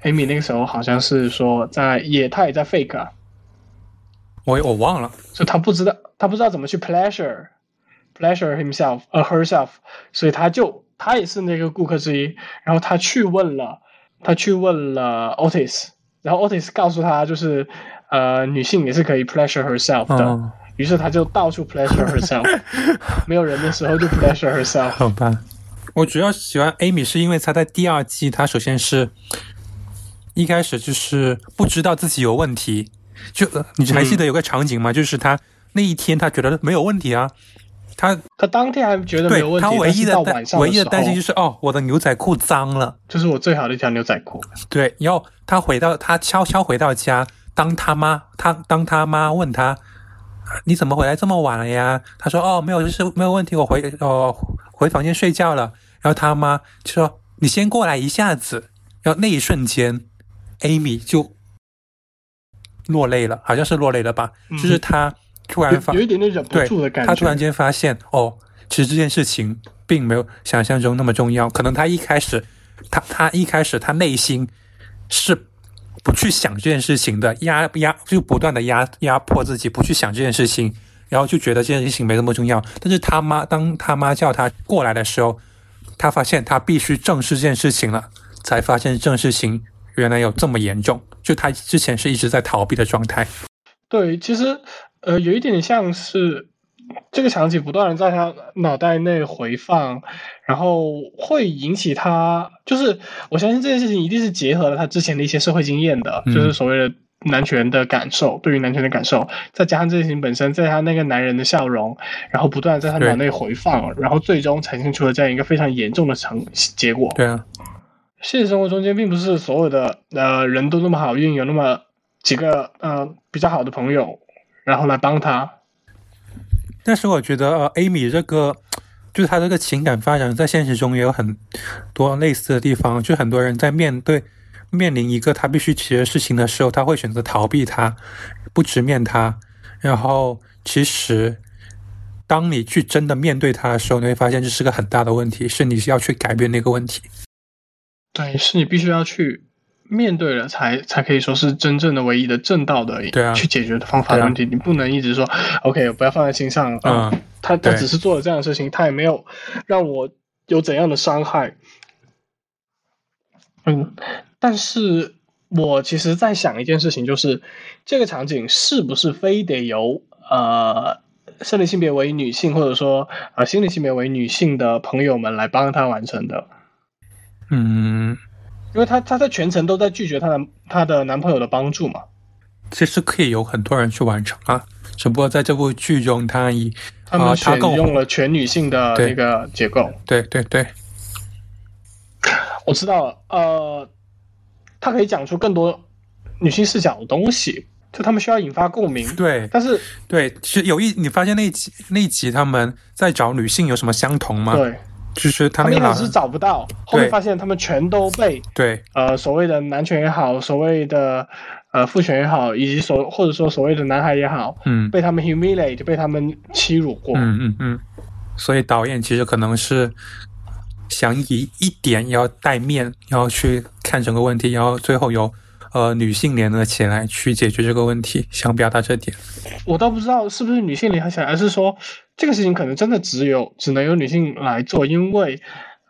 ？Amy 那个时候好像是说在也，他也在 fake 啊，我我忘了。所以她不知道，他不知道怎么去 pleasure pleasure himself 呃 herself，所以他就他也是那个顾客之一，然后他去问了，他去问了 Otis，然后 Otis 告诉他就是呃女性也是可以 pleasure herself 的，哦。于是他就到处 pleasure herself，没有人的时候就 pleasure herself。好吧，我主要喜欢 Amy 是因为她在第二季，她首先是一开始就是不知道自己有问题，就呃你还记得有个场景吗？就是他那一天他觉得没有问题啊，他他当天还觉得没有问题，他唯一的担唯一的担心就是哦，我的牛仔裤脏了。这是我最好的一条牛仔裤。对，然后他回到他悄悄回到家，当他妈他当他妈问他你怎么回来这么晚了呀？他说哦没有，就是没有问题，我回哦回房间睡觉了。然后他妈就说你先过来一下子，然后那一瞬间，Amy 就落泪了，好像是落泪了吧？就是他突然发有有一点点忍不住的感觉。他突然间发现，哦，其实这件事情并没有想象中那么重要。可能他一开始，他他一开始他内心是不去想这件事情的，压压就不断的压压迫自己，不去想这件事情，然后就觉得这件事情没那么重要。但是他妈当他妈叫他过来的时候，他发现他必须正视这件事情了，才发现这件事情原来有这么严重。就他之前是一直在逃避的状态。对，其实呃，有一点像是这个场景不断的在他脑袋内回放，然后会引起他，就是我相信这件事情一定是结合了他之前的一些社会经验的，嗯就是所谓的男权的感受，对于男权的感受，再加上这件事情本身，在他那个男人的笑容，然后不断在他脑内回放，然后最终呈现出了这样一个非常严重的成结果。对啊，现实生活中间并不是所有的呃人都那么好运，有那么几个呃比较好的朋友，然后来帮他。但是我觉得呃，Amy 这个就是她这个情感发展，在现实中也有很多类似的地方。就很多人在面对面临一个他必须解决事情的时候，他会选择逃避他，不直面他。然后其实，当你去真的面对他的时候，你会发现这是个很大的问题，是你要去改变那个问题。对，是你必须要去面对了才，才可以说是真正的唯一的正道的对啊去解决的方法的问题。你不能一直说 OK，不要放在心上。啊嗯他他只是做了这样的事情，他也没有让我有怎样的伤害。嗯，但是我其实在想一件事情，就是这个场景是不是非得由呃生理性别为女性，或者说呃心理性别为女性的朋友们来帮他完成的？嗯，因为她她在全程都在拒绝她男她的男朋友的帮助嘛，其实可以有很多人去完成啊，只不过在这部剧中，她以他们选用了全女性的那个结构。对对对，我知道了，呃，她可以讲出更多女性视角的东西，就他们需要引发共鸣。对但是对，其实有一你发现那一集那一集他们在找女性有什么相同吗？，对，就是他们一开始是找不到，后面发现他们全都被对。呃所谓的男权也好，所谓的呃父权也好，以及所或者说所谓的男孩也好，嗯。被他们 humiliate，被他们欺辱过。嗯嗯嗯，所以导演其实可能是想以一点要带面，要去看整个问题，然后最后由呃女性联合起来去解决这个问题，想表达这点。我倒不知道是不是女性联合起来，而是说这个事情可能真的只有只能由女性来做，因为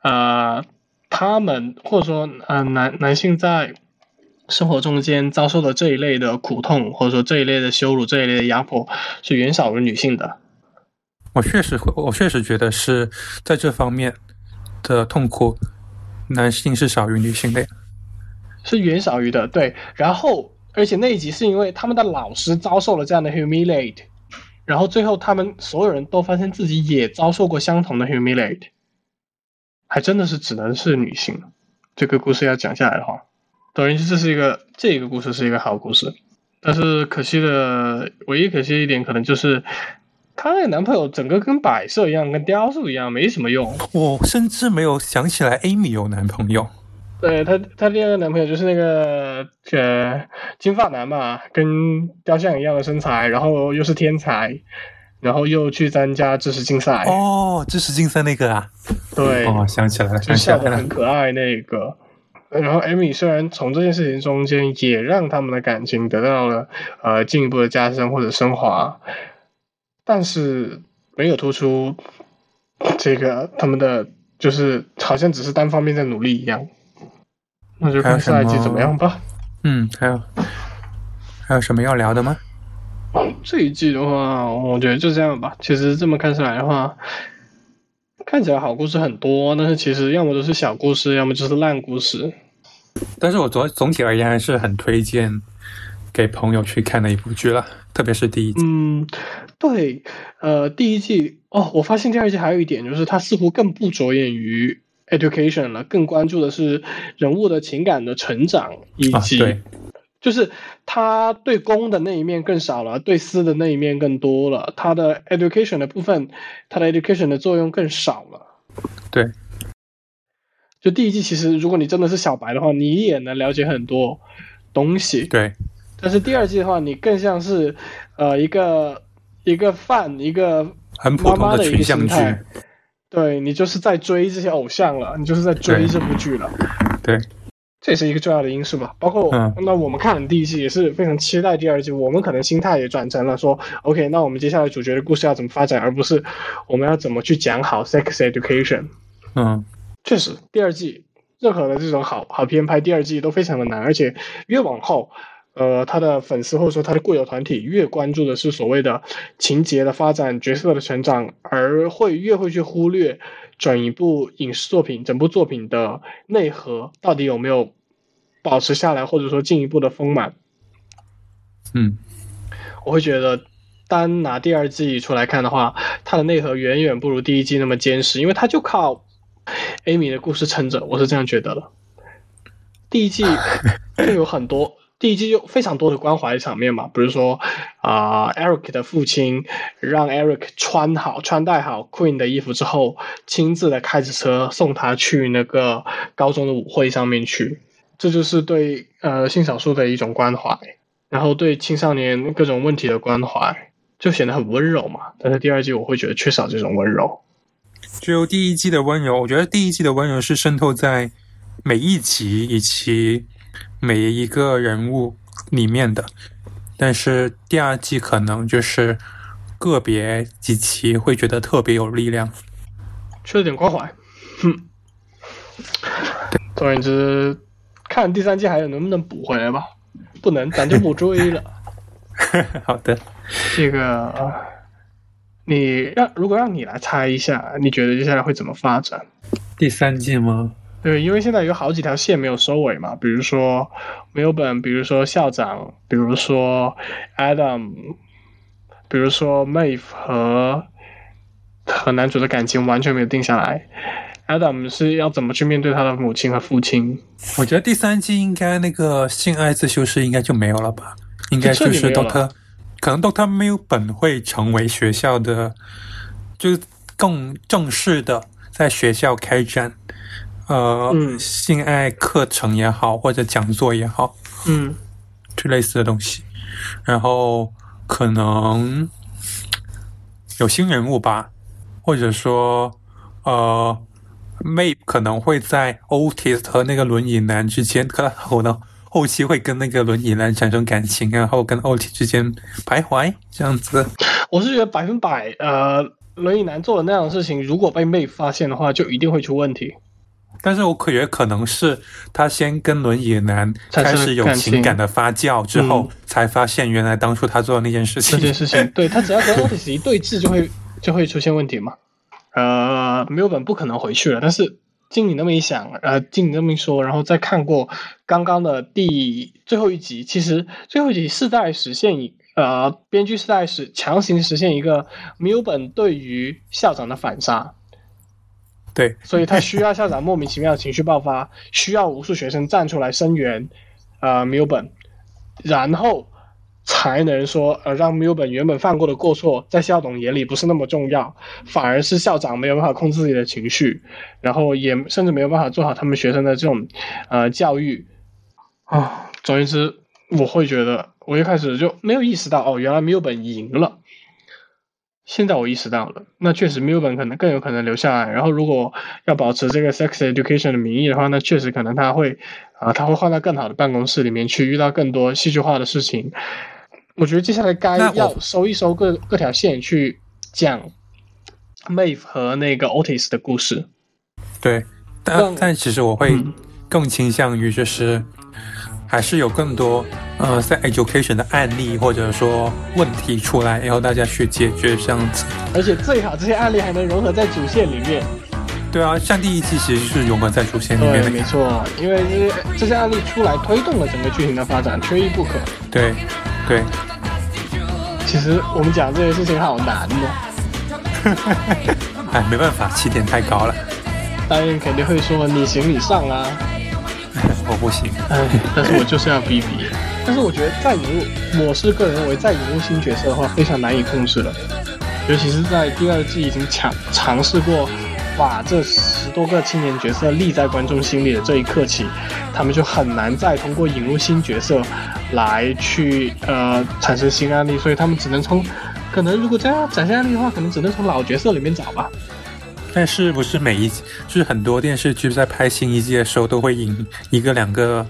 呃，他们或者说呃男男性在生活中间遭受的这一类的苦痛，或者说这一类的羞辱、这一类的压迫，是远少于女性的。我确实会，我确实觉得是在这方面的痛苦，男性是少于女性的。是远少于的，对。然后，而且那一集是因为他们的老师遭受了这样的 humiliate，然后最后他们所有人都发现自己也遭受过相同的 humiliate，还真的是只能是女性。这个故事要讲下来的话，等于，这是一个这个故事是一个好故事，但是可惜的唯一可惜的一点可能就是。她那个男朋友整个跟摆设一样，跟雕塑一样，没什么用。我甚至没有想起来 Amy 有男朋友。对她，她第二个男朋友就是那个呃金发男嘛，跟雕像一样的身材，然后又是天才，然后又去参加知识竞赛，哦，知识竞赛那个啊，对，哦，想起来了，就想起来了笑得很，可爱那个。然后艾米虽然从这件事情中间也让他们的感情得到了呃进一步的加深或者升华，但是没有突出这个他们的就是好像只是单方面在努力一样。那就看下一季怎么样吧。嗯，还有还有什么要聊的吗？这一季的话，我觉得就这样吧。其实这么看下来的话，看起来好故事很多，但是其实要么都是小故事，要么就是烂故事。但是我总总体而言还是很推荐给朋友去看的一部剧了，特别是第一季。嗯，对，呃，第一季哦，我发现第二季还有一点就是，它似乎更不着眼于 education 了，更关注的是人物的情感的成长，以啊，及、对，就是他对公的那一面更少了，对私的那一面更多了。他的 education 的部分，他的 education 的作用更少了。对，就第一季，其实如果你真的是小白的话，你也能了解很多东西。对，但是第二季的话，你更像是呃一个一个饭，一个很普通妈妈的一个群像剧。对你就是在追这些偶像了，你就是在追这部剧了。对，这也是一个重要的因素吧。包括、嗯那我们看第一季也是非常期待第二季，我们可能心态也转成了说，OK，那我们接下来主角的故事要怎么发展，而不是我们要怎么去讲好 sex education。嗯，确实，第二季任何的这种好好片拍第二季都非常的难，而且越往后，呃，他的粉丝或者说他的固有团体越关注的是所谓的情节的发展、角色的成长，而会越会去忽略整一部影视作品、整部作品的内核到底有没有保持下来，或者说进一步的丰满。嗯，我会觉得，单拿第二季出来看的话，它的内核远远不如第一季那么坚实，因为它就靠 Amy 的故事撑着，我是这样觉得的。第一季 就有很多，第一季就非常多的关怀场面嘛，比如说啊、e r i c 的父亲让 Eric 穿好、穿戴好 Queen 的衣服之后，亲自的开着车送他去那个高中的舞会上面去，这就是对呃性少数的一种关怀。然后对青少年各种问题的关怀，就显得很温柔嘛。但是第二季我会觉得缺少这种温柔。只有第一季的温柔，我觉得第一季的温柔是渗透在每一集以及每一个人物里面的，但是第二季可能就是个别几期会觉得特别有力量。缺了点关怀。哼，总而言之，看第三季还有能不能补回来吧。不能，咱就不追了。好的，这个，呃你让如果让你来猜一下，你觉得接下来会怎么发展？第三季吗？对，因为现在有好几条线没有收尾嘛，比如说没有本，比如说校长，比如说 Adam，比如说 Maeve 和和男主的感情完全没有定下来。Adam 是要怎么去面对他的母亲和父亲？我觉得第三季应该那个性爱自修室应该就没有了吧？应该就是这里没有了 Doctor，可能 Doctor Milburn 会成为学校的，就是更正式的在学校开展，呃，嗯性爱课程也好，或者讲座也好，嗯，就类似的东西。然后可能有新人物吧，或者说呃，May 可能会在 Otis 和那个轮椅男之间，可能后期会跟那个轮椅男产生感情，然后跟 Otis 之间徘徊这样子。我是觉得百分百，呃，轮椅男做的那样的事情，如果被 Maeve 发现的话，就一定会出问题。但是我可觉可能是他先跟轮椅男开始有情情感的发酵之后，嗯才发现原来当初他做的那件事情。这件事情，对他只要跟 Otis 一对峙，就会就会出现问题嘛。呃，没有本不可能回去了，但是经你那么一想，呃，经你那么一说，然后再看过刚刚的第最后一集，其实最后一集是在实现一呃，编剧是在实强行实现一个没有本对于校长的反杀。对，所以他需要校长莫名其妙的情绪爆发，需要无数学生站出来声援，呃，米尔本，然后才能说呃让 Milburn 原本犯过的过错，在校董眼里不是那么重要，反而是校长没有办法控制自己的情绪，然后也甚至没有办法做好他们学生的这种呃教育啊。总而言之，我会觉得我一开始就没有意识到哦，原来 Milburn 赢了。现在我意识到了，那确实 Milburn 可能更有可能留下来。然后如果要保持这个 sex education 的名义的话，那确实可能他会啊、他会换到更好的办公室里面去，遇到更多戏剧化的事情。我觉得接下来该要收一收各各条线去讲 Maeve 和那个 Otis 的故事。对，但但其实我会嗯更倾向于就是，还是有更多呃在 education 的案例或者说问题出来，然后大家去解决这样子。而且最好这些案例还能融合在主线里面。对啊，像第一季其实是融合在主线里面对，的没。错，因为这些这些案例出来，推动了整个剧情的发展，缺一不可。对，对，其实我们讲这些事情好难哦。哎，没办法，起点太高了，导演肯定会说你行你上啊，我不行。哎，但是我就是要逼逼。但是我觉得再引入，我是个人认为再引入新角色的话非常难以控制了，尤其是在第二季已经尝尝试过把这十多个青年角色立在观众心里的这一刻起，他们就很难再通过引入新角色来去呃产生新案例，所以他们只能从可能如果这样展现案例的话，可能只能从老角色里面找吧。但是不是每一就是很多电视剧在拍新一季的时候都会引一个两个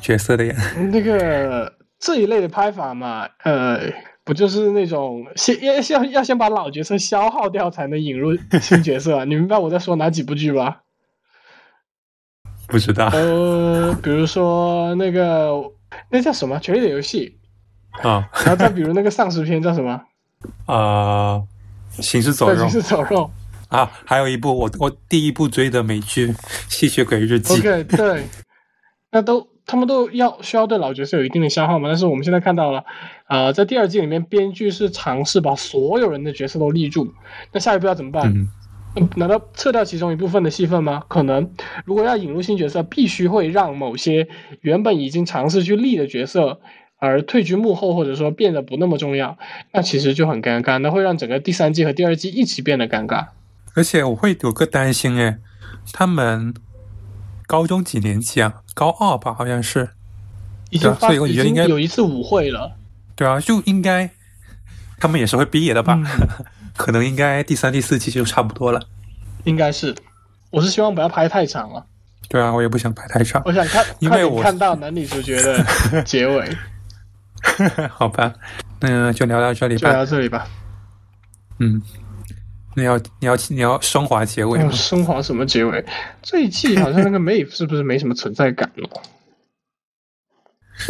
角色的呀？那个这一类的拍法嘛，呃，不就是那种先要要要先把老角色消耗掉，才能引入新角色啊？你明白我在说哪几部剧吧？不知道。呃，比如说那个那叫什么《权力的游戏。啊》，然后再比如那个丧尸片叫什么？啊，行尸走《肉。行尸走肉啊，还有一部我我第一部追的美剧《吸血鬼日记》OK，对，那都他们都要需要对老角色有一定的消耗嘛。但是我们现在看到了，呃，在第二季里面，编剧是尝试把所有人的角色都立住，那下一步要怎么办？难道撤掉其中一部分的戏份吗？可能，如果要引入新角色，必须会让某些原本已经尝试去立的角色而退居幕后，或者说变得不那么重要，那其实就很尴尬，那会让整个第三季和第二季一起变得尴尬。而且我会有个担心诶，他们高中几年级啊？高二吧，好像是。已经发，所以我已经觉得应该有一次舞会了，对啊，就应该他们也是会毕业的吧？嗯 可能应该第三、第四季就差不多了。应该是。我是希望不要拍太长了，对啊，我也不想拍太长。我想看，因为我看到男女主角的 结尾，好吧，那就聊到这里就聊。到这里吧。嗯，你要你要你要升华结尾嗯，吗？升华什么结尾？这一季好像那个 Maeve 是不是没什么存在感了？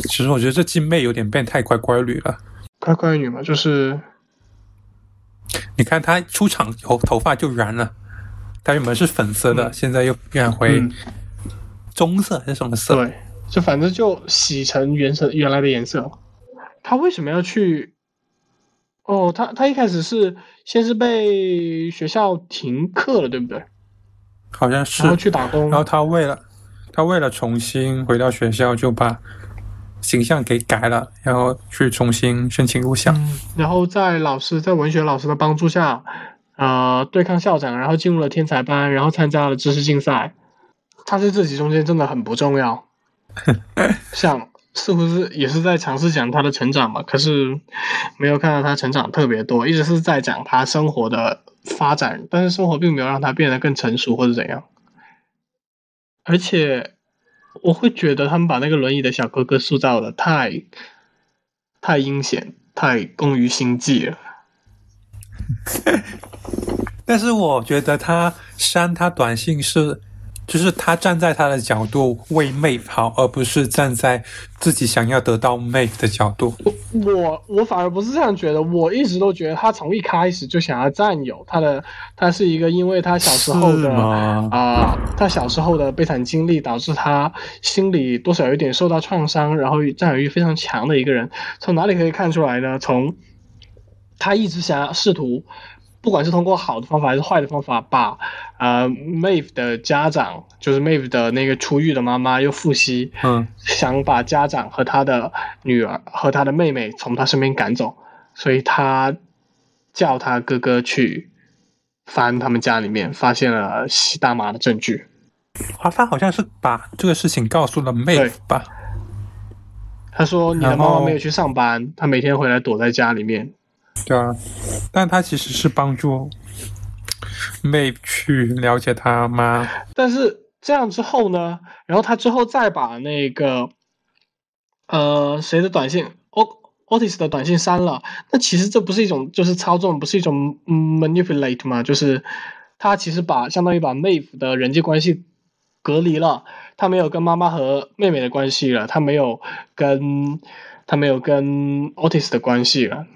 其实我觉得这季妹有点变态乖乖女了。乖乖女嘛，就是你看她出场以后头发就染了，她原本是粉色的，嗯现在又染回嗯棕色还是什么色？对，就反正就洗成原色原来的颜色。她为什么要去？哦，他他一开始是先是被学校停课了，对不对？好像是然。后去打工，然后他为了他为了重新回到学校，就把形象给改了，然后去重新申请入校。嗯，然后在老师在文学老师的帮助下，呃，对抗校长，然后进入了天才班，然后参加了知识竞赛。他在这集中间真的很不重要，像似乎是也是在尝试讲他的成长嘛，可是没有看到他成长特别多，一直是在讲他生活的发展，但是生活并没有让他变得更成熟或者怎样。而且我会觉得他们把那个轮椅的小哥哥塑造的太太阴险，太攻于心计了。但是我觉得他删他短信是，就是他站在他的角度为妹好，而不是站在自己想要得到妹的角度。我我反而不是这样觉得，我一直都觉得他从一开始就想要占有他的，他是一个因为他小时候的吗啊、他小时候的悲惨经历导致他心里多少有点受到创伤，然后占有欲非常强的一个人。从哪里可以看出来呢？从他一直想要试图不管是通过好的方法还是坏的方法，把呃 Maeve 的家长，就是 Maeve 的那个出狱的妈妈又复吸，嗯，想把家长和他的女儿和他的妹妹从他身边赶走，所以他叫他哥哥去翻他们家里面，发现了吸大麻的证据。啊，他好像是把这个事情告诉了妹对吧？他说：“你的妈妈没有去上班，她每天回来躲在家里面。对啊，但他其实是帮助妹去了解他妈。但是这样之后呢，然后他之后再把那个呃谁的短信，O Otis 的短信删了。那其实这不是一种就是操纵，不是一种 manipulate 吗？就是他其实把相当于把妹夫的人际关系隔离了，他没有跟妈妈和妹妹的关系了，他没有跟他没有跟 Otis 的关系了。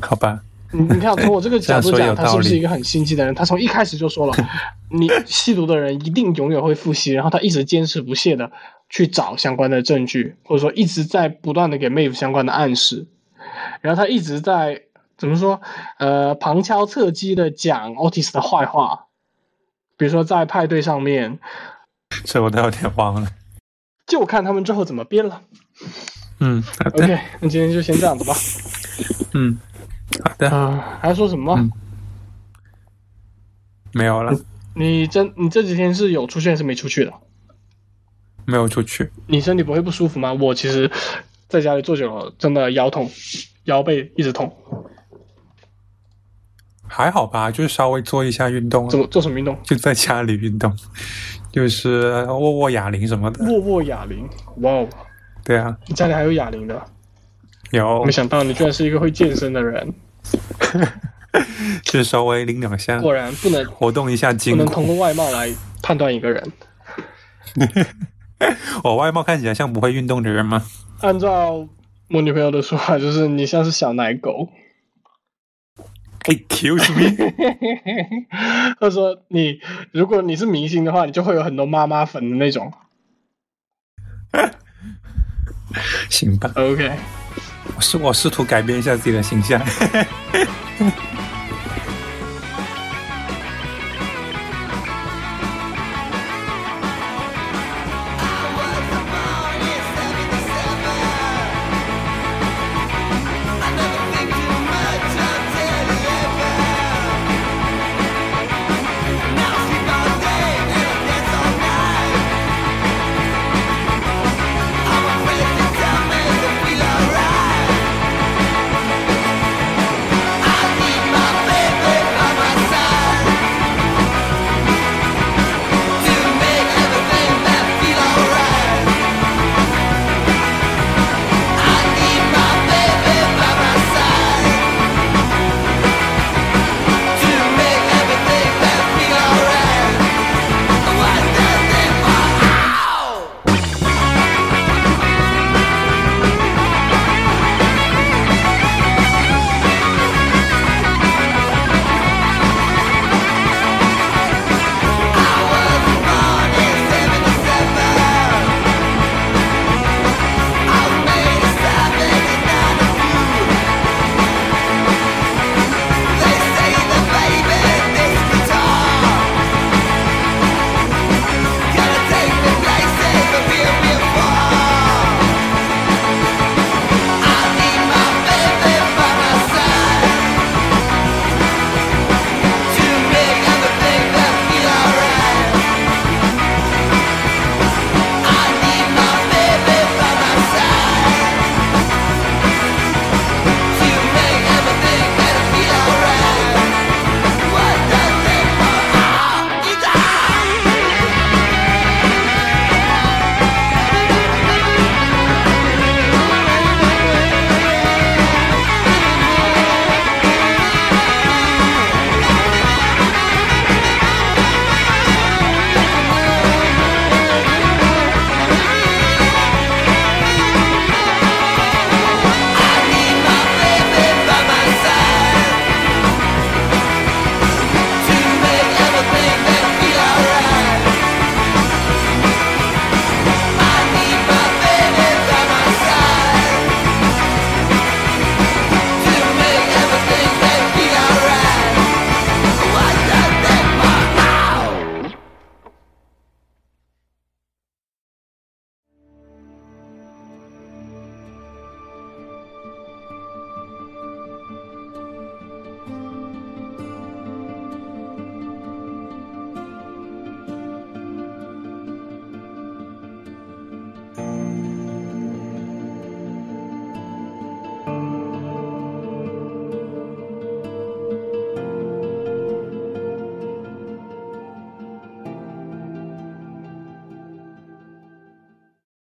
好吧，你你看，从我这个角度讲，他是不是一个很心机的人？他从一开始就说了，你吸毒的人一定永远会复吸，然后他一直坚持不懈的去找相关的证据，或者说一直在不断的给 Maeve 相关的暗示，然后他一直在怎么说？呃，旁敲侧击的讲 Otis 的坏话，比如说在派对上面，这我都有点忘了。就看他们之后怎么编了。嗯，OK，那今天就先这样子吧。嗯，好的，啊、还要说什么没有了，你这你这几天是有出去还是没出去的？没有出去。你身体不会不舒服吗？我其实在家里坐久了，真的腰痛，腰背一直痛。还好吧，就是稍微做一下运动啊怎，么做什么运动？就在家里运动，就是握握哑铃什么的。握握哑铃。哇哦，对啊，你家里还有哑铃的？有没，想到你居然是一个会健身的人。就稍微拎两下，果然不能活动一下筋骨。能通过外貌来判断一个人。我外貌看起来像不会运动的人吗？按照我女朋友的说法，就是你像是小奶狗。Excuse me，她说你如果你是明星的话，你就会有很多妈妈粉的那种。行吧，OK。我试我试图改变一下自己的形象。